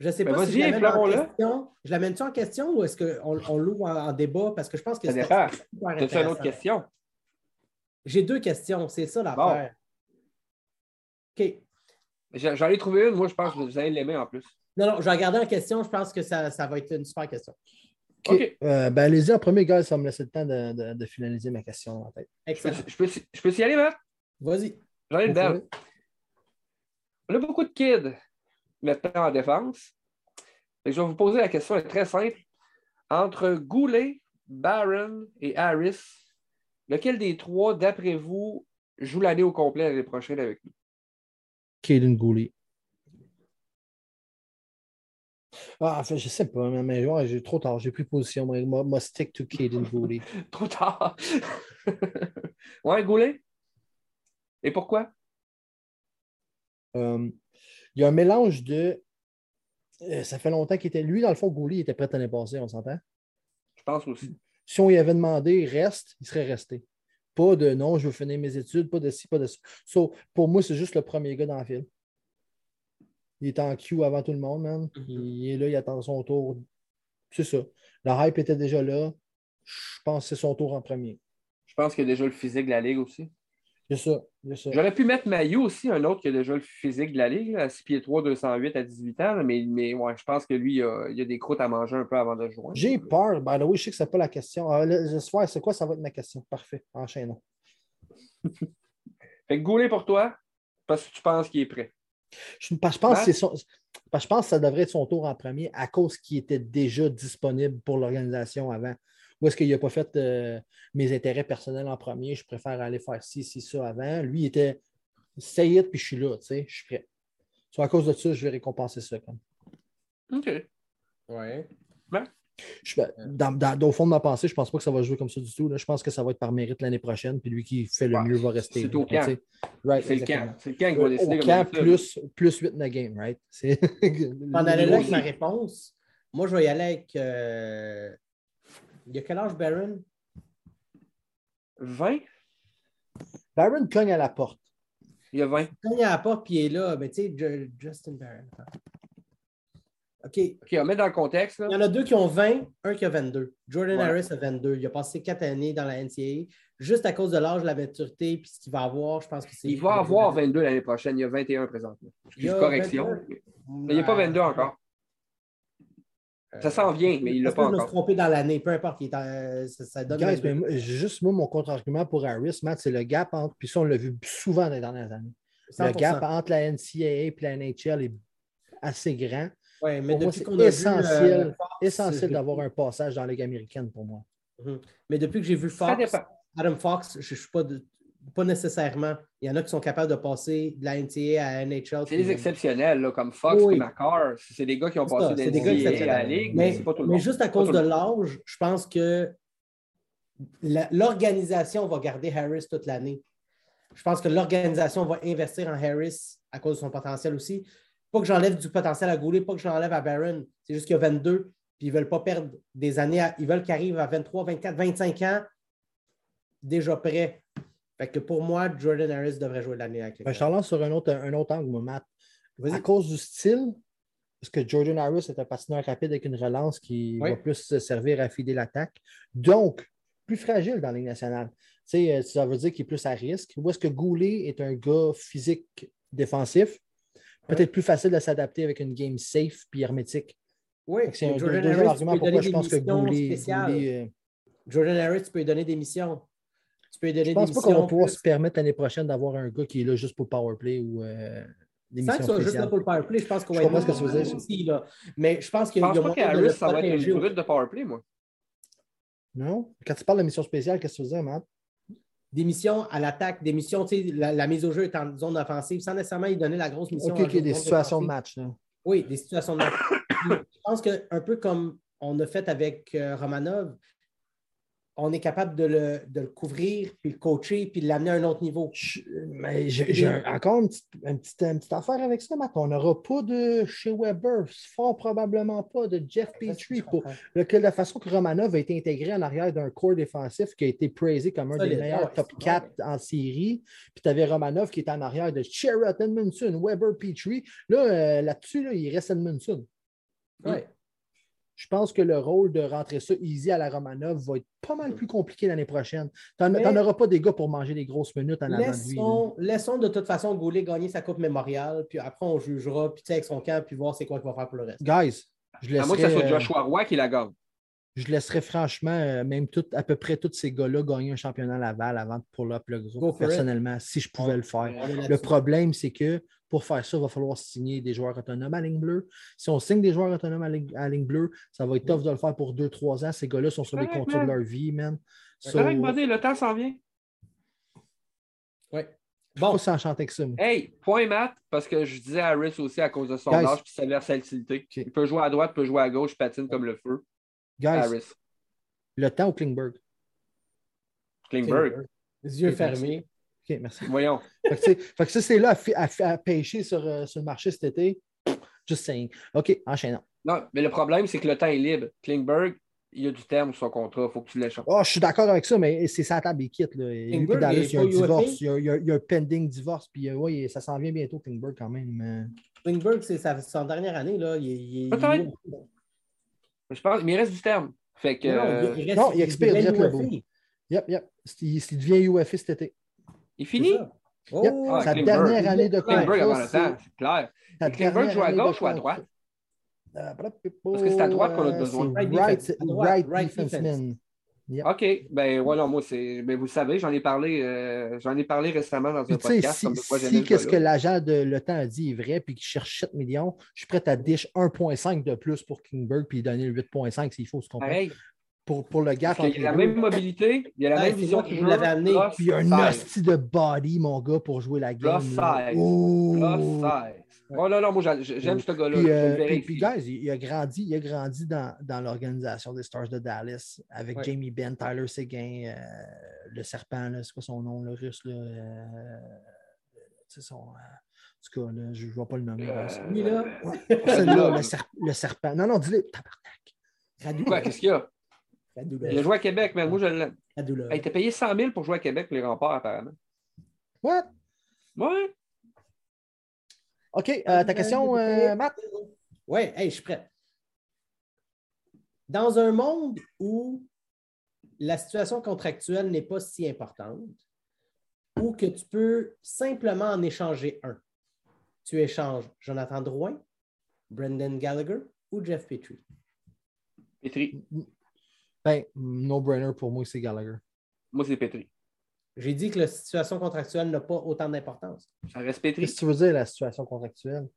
Je ne sais ben, pas si je l'amène en question. Je l'amène-tu en question ou est-ce qu'on on, l'ouvre en, débat? Parce que je pense que
c'est. Ça dépend. Une autre question?
J'ai deux questions. C'est ça l'affaire. Bon. OK.
J'en ai trouvé une. Moi, je pense que vous allez l'aimer en plus.
Non, non, je vais regarder en question. Je pense que ça, ça va être une super question.
OK. Euh, ben, allez-y en premier, gars, ça va me laisser le temps de, de, finaliser ma question en tête.
Je peux, je peux, y aller, Matt?
Vas-y.
J'en ai une belle. On a beaucoup de kids maintenant en défense. je vais vous poser la question, elle est très simple. Entre Goulet, Barron et Harris, lequel des trois, d'après vous, joue l'année au complet l'année prochaine avec nous?
Kaden Goulet. Ah, enfin, je sais pas, mais j'ai trop tard. J'ai pris position. Moi, moi stick to Caden Goulet.
trop tard. ouais, Goulet? Et pourquoi?
Euh, il y a un mélange de. Euh, ça fait longtemps qu'il était. Lui, dans le fond, Goulet était prêt à l'année passée, on s'entend?
Je pense aussi.
Si on lui avait demandé reste, il serait resté. Pas de non, je veux finir mes études, pas de ci, pas de ça. pour moi, c'est juste le premier gars dans le film. Il est en queue avant tout le monde, man. Mhm. Il est là, il attend son tour. C'est ça. La hype était déjà là. Je pense que c'est son tour en premier.
Je pense qu'il y a déjà le physique de la Ligue aussi.
C'est ça.
J'aurais pu mettre Mayu aussi, un autre qui a déjà le physique de la Ligue, à 6 pieds 3, 208 à 18 ans, mais, mais ouais, je pense que lui, il a, a, des croûtes à manger un peu avant de jouer.
J'ai peur. Ben oui, je sais que ce n'est pas la question. Ah, J'espère, c'est quoi, ça va être ma question? Parfait. Enchaînons.
fait que Goulet pour toi, parce que tu penses qu'il est prêt.
Je, pense que je pense que ça devrait être son tour en premier à cause qu'il était déjà disponible pour l'organisation avant. Ou est-ce qu'il n'a pas fait euh, mes intérêts personnels en premier? Je préfère aller faire ci, ci, ça avant. Lui, il était say puis je suis là, tu sais, je suis prêt. Soit à cause de ça, je vais récompenser ça. Comme.
OK.
Ouais.
Ben,
dans, au fond de ma pensée, je ne pense pas que ça va jouer comme ça du tout. Là. Je pense que ça va être par mérite l'année prochaine, puis lui qui fait le mieux va rester.
C'est au camp. c'est le camp. C'est le camp qui va décider.
Au camp, plus, plus 8 in the game, right?
Pendant là avec ma réponse, moi, je vais y aller avec. Euh... Il y a quel âge, Baron?
20.
Baron cogne à la porte.
Il y a 20.
Il cogne à la porte, puis il est là. Mais tu sais, Justin Baron. OK.
OK, on met dans le contexte.
Il y en a deux qui ont 20, un qui a 22. Jordan Harris a 22. Il a passé quatre années dans la NCAA. Juste à cause de l'âge, la maturité, puis ce qu'il va avoir, je pense que c'est.
Il va avoir 22 l'année prochaine. Il y a 21 présentement. Excuse correction. Mais il n'y a pas 22 encore. Ça s'en vient, mais il l'a pas encore. Me
suis trompé dans l'année, peu importe. ça, donne
juste moi, mon contre-argument pour Harris, Matt, c'est le gap entre. Puis ça, on l'a vu souvent dans les dernières années. Le gap entre la NCAA et la NHL est assez grand.
Ouais, mais
pour c'est essentiel, essentiel d'avoir un passage dans la Ligue américaine pour moi.
Mhm. Mais depuis que j'ai vu Fox, Adam Fox, je ne suis pas, pas nécessairement. Il y en a qui sont capables de passer de la NCA à NHL.
C'est des exceptionnels, comme Fox et McCarr. C'est des gars qui ont passé de la NCA à la Ligue,
mais, mais, juste à cause de l'âge, je pense que l'organisation va garder Harris toute l'année. Je pense que l'organisation va investir en Harris à cause de son potentiel aussi. Pas que j'enlève du potentiel à Goulet, pas que j'enlève à Barron. C'est juste qu'il y a 22, puis ils ne veulent pas perdre des années. ils veulent qu'il arrive à 23, 24, 25 ans, déjà prêt. Fait que pour moi, Jordan Harris devrait jouer l'année avec
ben, Je t'en lance sur un autre, un autre angle, Matt. À cause du style, parce que Jordan Harris est un patineur rapide avec une relance qui va plus servir à fider l'attaque. Donc, plus fragile dans la Ligue nationale. Euh, ça veut dire qu'il est plus à risque. Ou est-ce que Goulet est un gars physique défensif? Peut-être plus facile de s'adapter avec une game safe puis hermétique.
Oui, c'est un deuxième argument pourquoi je pense que Goulet. Euh, Jordan Harris, tu peux lui donner des missions. Tu peux lui donner
je pense pas qu'on va pouvoir se permettre l'année prochaine d'avoir un gars qui est là juste pour le powerplay ou. Euh,
des missions que juste là pour le powerplay, je pense qu'on va
être. que.
Aussi, là. Mais je pense qu'il
y a, de ça va être une brute de powerplay, moi.
Non? Quand tu parles de mission spéciale, qu'est-ce que tu veux dire, Matt?
Des missions à l'attaque, des missions, tu sais, la, mise au jeu est en zone offensive sans nécessairement y donner la grosse mission.
OK, OK, des situations de match. Là.
Oui, des situations de match. je pense qu'un peu comme on a fait avec euh, Romanov, on est capable de le, de le, couvrir, puis le coacher, puis l'amener à un autre niveau.
mais j'ai encore une petite, une, petite, affaire avec ça, Matt. On n'aura pas de chez Weber, fort probablement pas de Jeff Petrie, pour lequel la façon que Romanov a été intégré en arrière d'un corps défensif qui a été praisé comme un des meilleurs top 4 en série. Puis tu avais Romanov qui était en arrière de Sherrod Edmondson, Weber, Petrie. Là, euh, là-dessus, là, il reste Edmondson.
Ouais
je pense que le rôle de rentrer ça easy à la Romanov va être pas mal plus compliqué l'année prochaine. Tu n'en auras pas des gars pour manger des grosses minutes en avant de
lui. Laissons de toute façon Goulet gagner sa Coupe mémoriale, puis après on jugera, puis avec son camp, puis voir c'est quoi qu'il va faire pour le reste.
Guys, je laisserai... À
moins que ce soit Joshua Roy qui la gagne.
Je laisserais franchement, euh, même tout, à peu près tous ces gars-là gagner un championnat à Laval avant de pull-up le groupe, personnellement, si je pouvais le faire. Le problème, c'est que pour faire ça, il va falloir signer des joueurs autonomes à ligne bleue. Si on signe des joueurs autonomes à ligne, bleue, ça va être tough de le faire pour 2-3 ans. Ces gars-là sont sur les contrats de leur vie, man.
So... le temps s'en vient.
Oui.
Bon. Pas s'enchanter avec ça.
Hey, point mat, parce que je disais à Harris aussi à cause de son âge et sa versatilité. Il peut jouer à droite, il peut jouer à gauche, patine comme le feu.
Guys, Harris. le temps au Klingberg.
Klingberg.
Les yeux fermés.
OK, merci.
Voyons.
fait, que ça, c'est là à, pêcher sur, euh, sur, le marché cet été. Just saying. OK, enchaînons.
Non, mais le problème, c'est que le temps est libre. Klingberg, il y a du terme sur son contrat. Il faut que tu l'échanges.
Oh, je suis d'accord avec ça, mais c'est sa table il quitte. Là. il, y a un divorce. Il y a, un pending divorce. Puis, euh, ouais, ça s'en vient bientôt, Klingberg, quand même.
Klingberg, c'est sa, dernière année. Là. Il,
Peut-être. Je pense, mais il reste du terme. Fait que,
non, il, reste, non, il expire direct le beau. Yep, yep. Il, il devient UFA cet été.
Il finit?
Oh, ah, sa dernière année de
contrat. Klingberg avant le temps, c'est clair. Klingberg joue à gauche ou à droite? Euh, Parce que c'est à droite qu'on a besoin.
Right, right, right defenseman.
OK. Ben voilà, moi, c'est. Ben, vous savez, j'en ai parlé euh, j'en ai parlé récemment dans un podcast.
Si, si qu'est-ce que l'agent de Le Temps a dit est vrai, puis qu'il cherche 7 millions, je suis prêt à dish 1,5 de plus pour Klingberg, puis donner 8,5 s'il faut, se comprendre pour, pour le gars.
Il y a la même mobilité, il y a la même vision
qu'il l'avait amené.
Puis il y a un hostie de body, mon gars, pour jouer la game.
Plus size. Oh. Oh non, non, moi j'aime ce gars-là. Puis,
euh, puis, guys, il a grandi, il a grandi dans, dans l'organisation des Stars de Dallas avec Jamie Benn, Tyler Seguin, euh, le serpent, c'est quoi son nom, le russe, là? Euh, son. en tout cas, là, je ne vois pas le nommer.
Lui, là?
le, le, serpent. Non, non, dis-le.
Tabarnak. Quoi, qu'est-ce qu'il y a? Il a joué à Québec, mais moi, je l'ai. Il était payé 100 000 pour jouer à Québec, les remparts, apparemment.
What?
Ouais.
OK. Euh, ta question, euh, Matt?
Oui, hey, je suis prêt. Dans un monde où la situation contractuelle n'est pas si importante, ou que tu peux simplement en échanger un, tu échanges Jonathan Drouin, Brendan Gallagher ou Jeff Petrie?
Petrie.
Ben, no-brainer pour moi, c'est Gallagher.
Moi, c'est Petri.
J'ai dit que la situation contractuelle n'a pas autant d'importance.
Qu'est-ce que tu veux dire, la situation contractuelle?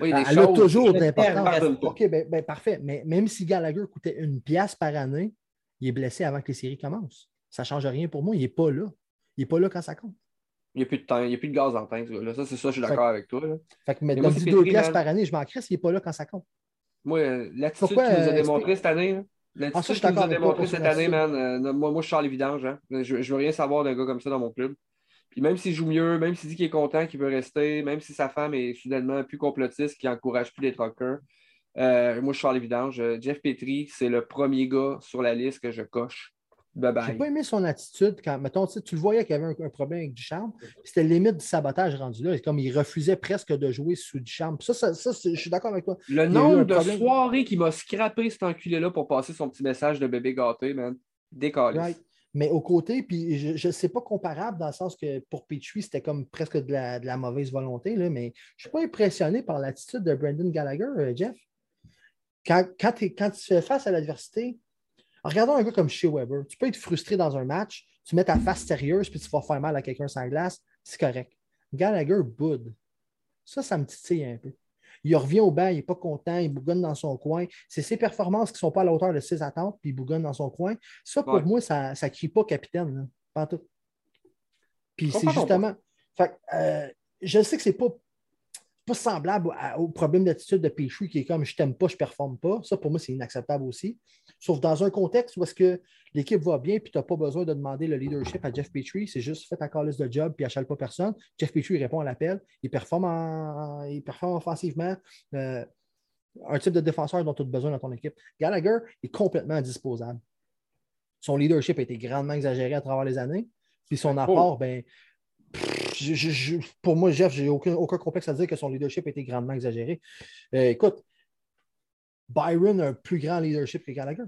Oui, elle a toujours d'importance. OK, ben, ben, parfait. Mais même si Gallagher coûtait une pièce par année, il est blessé avant que les séries commencent. Ça ne change rien pour moi. Il n'est pas là. Il n'est pas là quand ça compte.
Il n'y a plus de temps, il n'y a plus de gaz en tank. Là. Ça, c'est ça, je suis d'accord avec toi. Là.
Fait que, mais deux pièces par année, je m'en crisse, il n'est pas là quand ça compte.
Moi, euh, l'attitude qu'il nous a euh, démontré cette année, l'attitude qu'il nous a démontré cette année, man, euh, moi, moi, je suis Charles Vidange. Hein. Je ne veux rien savoir d'un gars comme ça dans mon club. Puis même s'il joue mieux, même s'il dit qu'il est content, qu'il veut rester, même si sa femme est soudainement plus complotiste, qui n'encourage plus les truckers, moi, je suis Charles Vidange. Jeff Petrie, c'est le premier gars sur la liste que je coche. Bye bye.
J'ai pas aimé son attitude quand, mettons, tu le voyais qu'il y avait un, problème avec Duchamp. C'était limite du sabotage rendu là. Comme il refusait presque de jouer sous Duchamp. Ça, ça, ça je suis d'accord avec toi.
Le nombre de soirées qu'il m'a scrappé cet enculé-là pour passer son petit message de bébé gâté, man. Décalé.
Mais au côté, puis je ne sais pas comparable dans le sens que pour Petrie, c'était comme presque de la, mauvaise volonté, là, mais je ne suis pas impressionné par l'attitude de Brendan Gallagher, euh, Jeff. Quand, quand, quand tu fais face à l'adversité, Regardons un gars comme Shea Weber. Tu peux être frustré dans un match, tu mets ta face sérieuse puis tu vas faire mal à quelqu'un sans glace, c'est correct. Gallagher boude. Ça, ça me titille un peu. Il revient au banc, il n'est pas content, il bougonne dans son coin. C'est ses performances qui ne sont pas à la hauteur de ses attentes, puis il bougonne dans son coin. Ça, pour moi, ça ne crie pas capitaine. Pas tout. Puis c'est justement. Euh, je sais que c'est pas pas semblable au problème d'attitude de Péchu qui est comme je t'aime pas, je performe pas. Ça, pour moi, c'est inacceptable aussi. Sauf dans un contexte où est-ce que l'équipe va bien puis tu n'as pas besoin de demander le leadership à Jeff Petrie. C'est juste fait ta liste de job puis achale pas personne. Jeff Petrie répond à l'appel. Il performe, il performe offensivement. Euh, un type de défenseur dont tu as besoin dans ton équipe. Gallagher est complètement indisposable. Son leadership a été grandement exagéré à travers les années. Puis son apport, ben, pour moi, Jeff, j'ai aucun, aucun complexe à dire que son leadership été grandement exagéré. Euh, écoute, Byron a un plus grand leadership que Gallagher.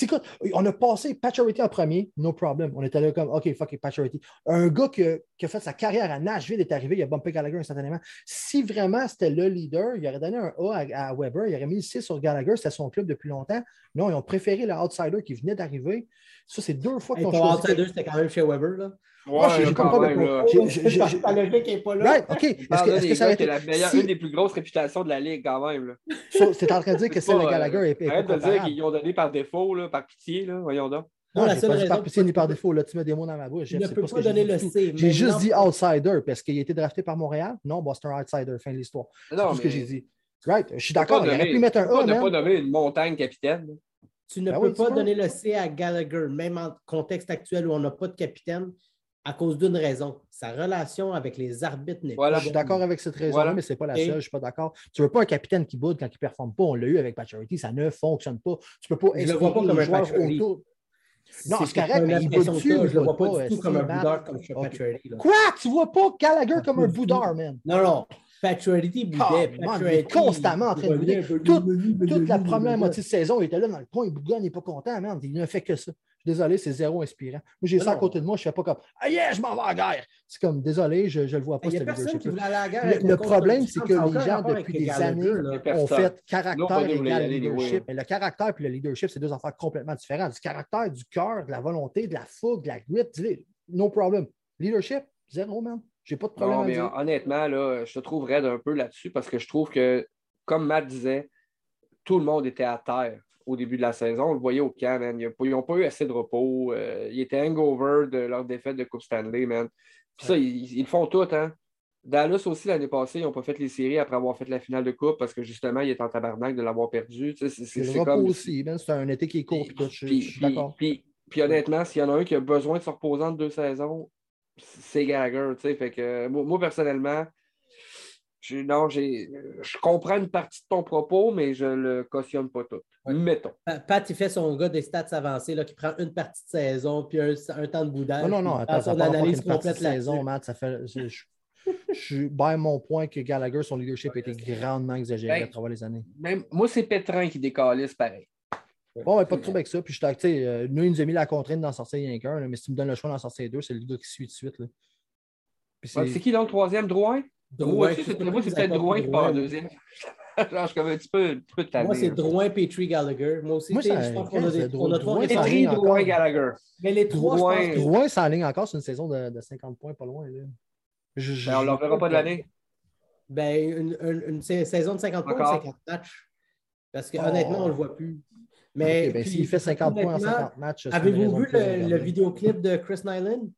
Écoute, on a passé Patcherity en premier, no problem. On était là comme, OK, fuck it, Patcherity. Un gars qui a, fait sa carrière à Nashville est arrivé, il a bumpé Gallagher instantanément. Si vraiment c'était le leader, il aurait donné un A à, Weber, il aurait mis le 6 sur Gallagher, c'était son club depuis longtemps. Non, ils ont préféré l'outsider qui venait d'arriver. Ça, c'est deux fois
qu'ils ont choisi. L'outsider, c'était quand même chez Weber, là.
Ouais, j'ai pas
le mec qui n'est pas là.
OK. Est-ce
que, ça a été la meilleure, une des plus grosses réputations de la Ligue, quand même.
C'est en train de dire que c'est le Gallagher
est Arrête de dire qu'ils ont donné par défaut, là, par pitié, là. voyons donc.
Non, la seule raison. Par pitié ni par défaut, là, tu mets des mots dans ma bouche.
Je ne peux pas donner le C.
J'ai juste dit outsider parce qu'il a été drafté par Montréal. Non, bon, c'est un outsider, fin de l'histoire. C'est tout ce que j'ai dit. Right, je suis d'accord. Il aurait pu mettre un A.
Tu ne pas nommer une montagne capitaine.
Tu ne ben peux pas donner le C à Gallagher, même en contexte actuel où on n'a pas de capitaine à cause d'une raison. Sa relation avec les arbitres n'est
voilà, pas. Je suis d'accord avec cette raison mais ce n'est pas la seule. Je ne suis pas d'accord. Tu ne veux pas un capitaine qui boude quand il ne performe pas. On l'a eu avec Paturity, ça ne fonctionne pas. Tu ne peux pas
je le vois pas comme un Paturity.
Non, c'est correct, mais il boude dessus.
Je ne le vois pas, du tout comme un boudard comme Paturity.
Quoi? Tu ne vois pas Gallagher comme un boudard, man?
Non, non. Paturity boudait.
Oh, il est constamment en train de bouder. Toute, la première moitié de saison, il était là dans le coin, il bougonne, il n'est pas content, man. Il ne fait que ça désolé, c'est zéro inspirant. Moi, j'ai ça à côté de moi, je ne fais pas comme Ah yeah, je m'en vais à la guerre. C'est comme désolé, je ne le vois pas.
Il y a personne qui voulait aller à la
guerre. Le, problème, c'est que les gens, depuis des années, ont fait caractère égal leadership. Mais le caractère et le leadership, c'est deux affaires complètement différentes. Du caractère, du cœur, de la volonté, de la fougue, de la grit, no problem. Leadership, zéro, man. J'ai pas de problème. Non, mais
honnêtement, là, je te trouverais un peu là-dessus parce que je trouve que, comme Matt disait, tout le monde était à terre au début de la saison. On le voyait au camp, man. Ils n'ont pas eu assez de repos. Euh, ils étaient hangover de leur défaite de Coupe Stanley, man. Puis ça, ils, le font tout, hein. Dallas aussi, l'année passée, ils n'ont pas fait les séries après avoir fait la finale de Coupe parce que justement, ils étaient en tabarnak de l'avoir perdu.
c'est le repos aussi, c'est un été qui est court. Puis,
puis, puis, honnêtement, s'il y en a un qui a besoin de se reposer en deux saisons, c'est Gallagher. Fait que, moi, personnellement, non, je comprends une partie de ton propos, mais je ne le cautionne pas tout. Mettons.
Pat, il fait son gars des stats avancés là, qui prend une partie de saison puis un, temps de boudage.
Non, non, non. Attends, son analyse complète de saison, Matt. Ça fait, je, suis bien mon point que Gallagher, son leadership a été grandement exagéré ben, à travers les années.
Même, moi, c'est Pétrin qui décalisse pareil.
Bon, pas de trouble avec ça. Puis je suis euh, nous, il nous a mis la contrainte d'en sortir rien qu'un, mais si tu me donnes le choix d'en sortir deux, c'est le gars qui suit de suite.
c'est qui dans le troisième, Drouin? Drouin, c'est peut-être Drouin qui part en deuxième. Genre, je comme un petit peu, un peu
Moi, c'est Drouin, Petrie, Gallagher. Moi aussi, Moi, je pense qu'on a, des, on a trois
Petrie, Drouin, Gallagher.
Mais les trois, Drouin,
je pense Drouin s'enligne encore sur une saison de, de 50 points, pas loin. Là.
Je, je, ben, on ne leur verra pas de l'année.
Ben, une, saison de 50 points ou 50 matchs. Parce qu'honnêtement, oh. on ne le voit plus. Mais
ben, s'il fait 50 points en 50 matchs.
Avez-vous vu le, vidéoclip de Chris Nyland?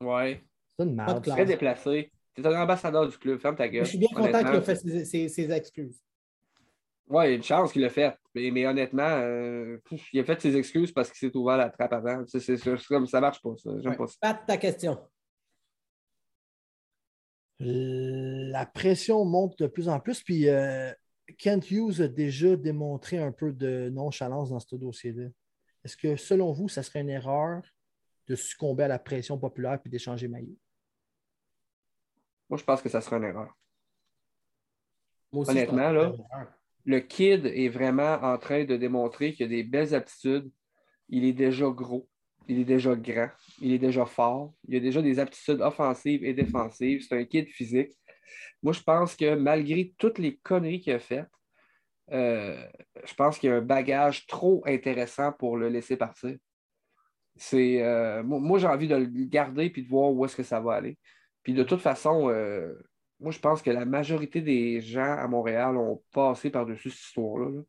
Oui.
C'est une merde.
Très déplacé. Tu es un ambassadeur du club, ferme ta gueule.
Je suis bien content qu'il ait fait ses, excuses.
Oui, il y a une chance qu'il l'a fait. Mais, honnêtement, euh, il a fait ses excuses parce qu'il s'est ouvert la trappe avant. C'est, comme ça marche pas, ça. J'aime pas ça.
Pat, ta question.
La pression monte de plus en plus. Puis euh, Kent Hughes a déjà démontré un peu de nonchalance dans ce dossier-là. Est-ce que, selon vous, ça serait une erreur de succomber à la pression populaire et d'échanger maillot?
Moi, je pense que ça serait une erreur. Honnêtement, là, le kid est vraiment en train de démontrer qu'il a des belles aptitudes. Il est déjà gros, il est déjà grand, il est déjà fort, il a déjà des aptitudes offensives et défensives. C'est un kid physique. Moi, je pense que malgré toutes les conneries qu'il a faites, euh, je pense qu'il y a un bagage trop intéressant pour le laisser partir. Euh, moi, j'ai envie de le garder et de voir où est-ce que ça va aller. Puis de toute façon, euh, moi, je pense que la majorité des gens à Montréal ont passé par-dessus cette histoire-là.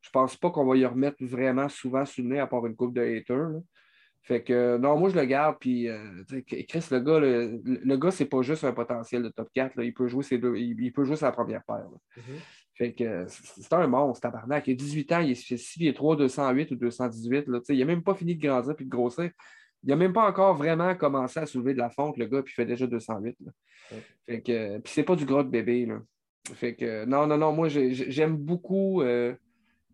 Je pense pas qu'on va y remettre vraiment souvent sous le nez à part une coupe de haters. Fait que non, moi je le garde, puis euh, Chris, le gars, le, le gars, c'est pas juste un potentiel de top 4. Il, peut jouer ses deux, il, peut jouer sa première paire. Mm-hmm. Fait que c'est un monstre, tabarnak. Il a 18 ans, il est 6 pieds 3, 208 ou 218. Là, il n'a même pas fini de grandir puis de grossir. Il n'a même pas encore vraiment commencé à soulever de la fonte, le gars, puis il fait déjà 208. Fait que, puis c'est pas du gros de bébé. Là. Fait que, non, non, non, moi, j'aime beaucoup euh,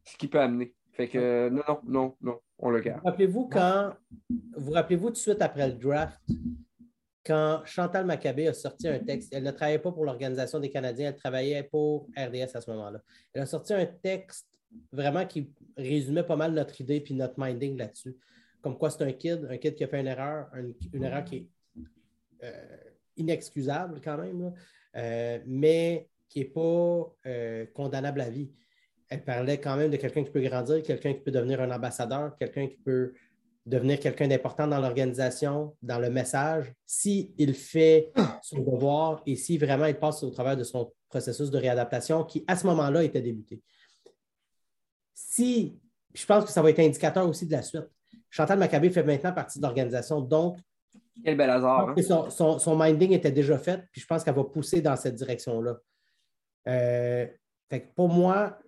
ce qu'il peut amener. Fait que, non, non, non, non on le garde.
Rappelez-vous quand, vous rappelez-vous tout de suite après le draft, quand Chantal Maccabé a sorti un texte, elle ne travaillait pas pour l'Organisation des Canadiens, elle travaillait pour RDS à ce moment-là. Elle a sorti un texte vraiment qui résumait pas mal notre idée puis notre minding là-dessus. Comme quoi c'est un kid, un kid qui a fait une erreur, une, erreur qui est euh, inexcusable quand même, euh, mais qui n'est pas euh, condamnable à vie elle parlait quand même de quelqu'un qui peut grandir, quelqu'un qui peut devenir un ambassadeur, quelqu'un qui peut devenir quelqu'un d'important dans l'organisation, dans le message, s'il fait son devoir et si vraiment il passe au travers de son processus de réadaptation qui, à ce moment-là, était débuté. Si, je pense que ça va être indicateur aussi de la suite. Chantal Maccabé fait maintenant partie de l'organisation, donc
quel bel hasard.
Hein? Son, minding était déjà fait, puis je pense qu'elle va pousser dans cette direction-là. Euh, pour moi,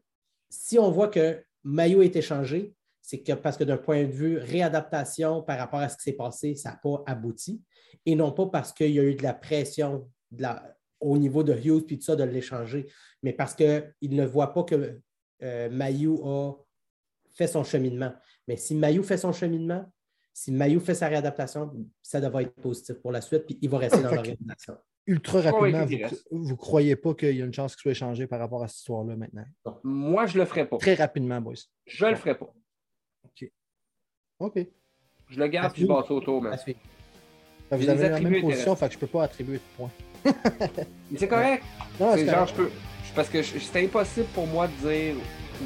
si on voit que Maillot est échangé, c'est que parce que d'un point de vue réadaptation par rapport à ce qui s'est passé, ça n'a pas abouti. Et non pas parce qu'il y a eu de la pression au niveau de Hughes et tout ça de l'échanger, mais parce qu'il ne voit pas que euh, Maillot a fait son cheminement. Mais si Maillot fait son cheminement, si Maillot fait sa réadaptation, ça devrait être positif pour la suite, puis il va rester dans l'organisation
ultra rapidement, vous ne croyez pas qu'il y a une chance qu'il soit échangé par rapport à cette histoire-là maintenant?
moi, je ne le ferai pas.
Très rapidement, boys.
Je ne le ferai pas.
OK. OK.
Je le garde et je passe autour.
Mais... Vous avez la même position, fait que je ne peux pas attribuer de points.
mais c'est correct. Non, c'est genre, je peux. Parce que c'est impossible pour moi de dire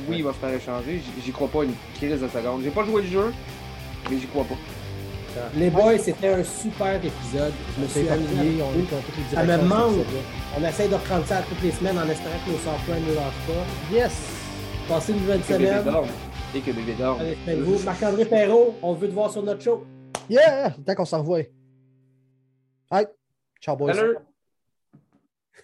oui, il va se faire échanger. J'y crois pas une crise de seconde. J'ai pas joué le jeu, mais j'y crois pas.
Les boys, c'était un super épisode. Je me suis amusé. On ça me manque. On essaie de reprendre ça toutes les semaines en espérant que nos softwares ne lâchent pas. Yes! Passez une bonne semaine.
Et que bébé
vous Marc-André Perrault, on veut te voir sur notre show.
Yeah! Tant qu'on s'en revoit. Ciao, boys. Salut.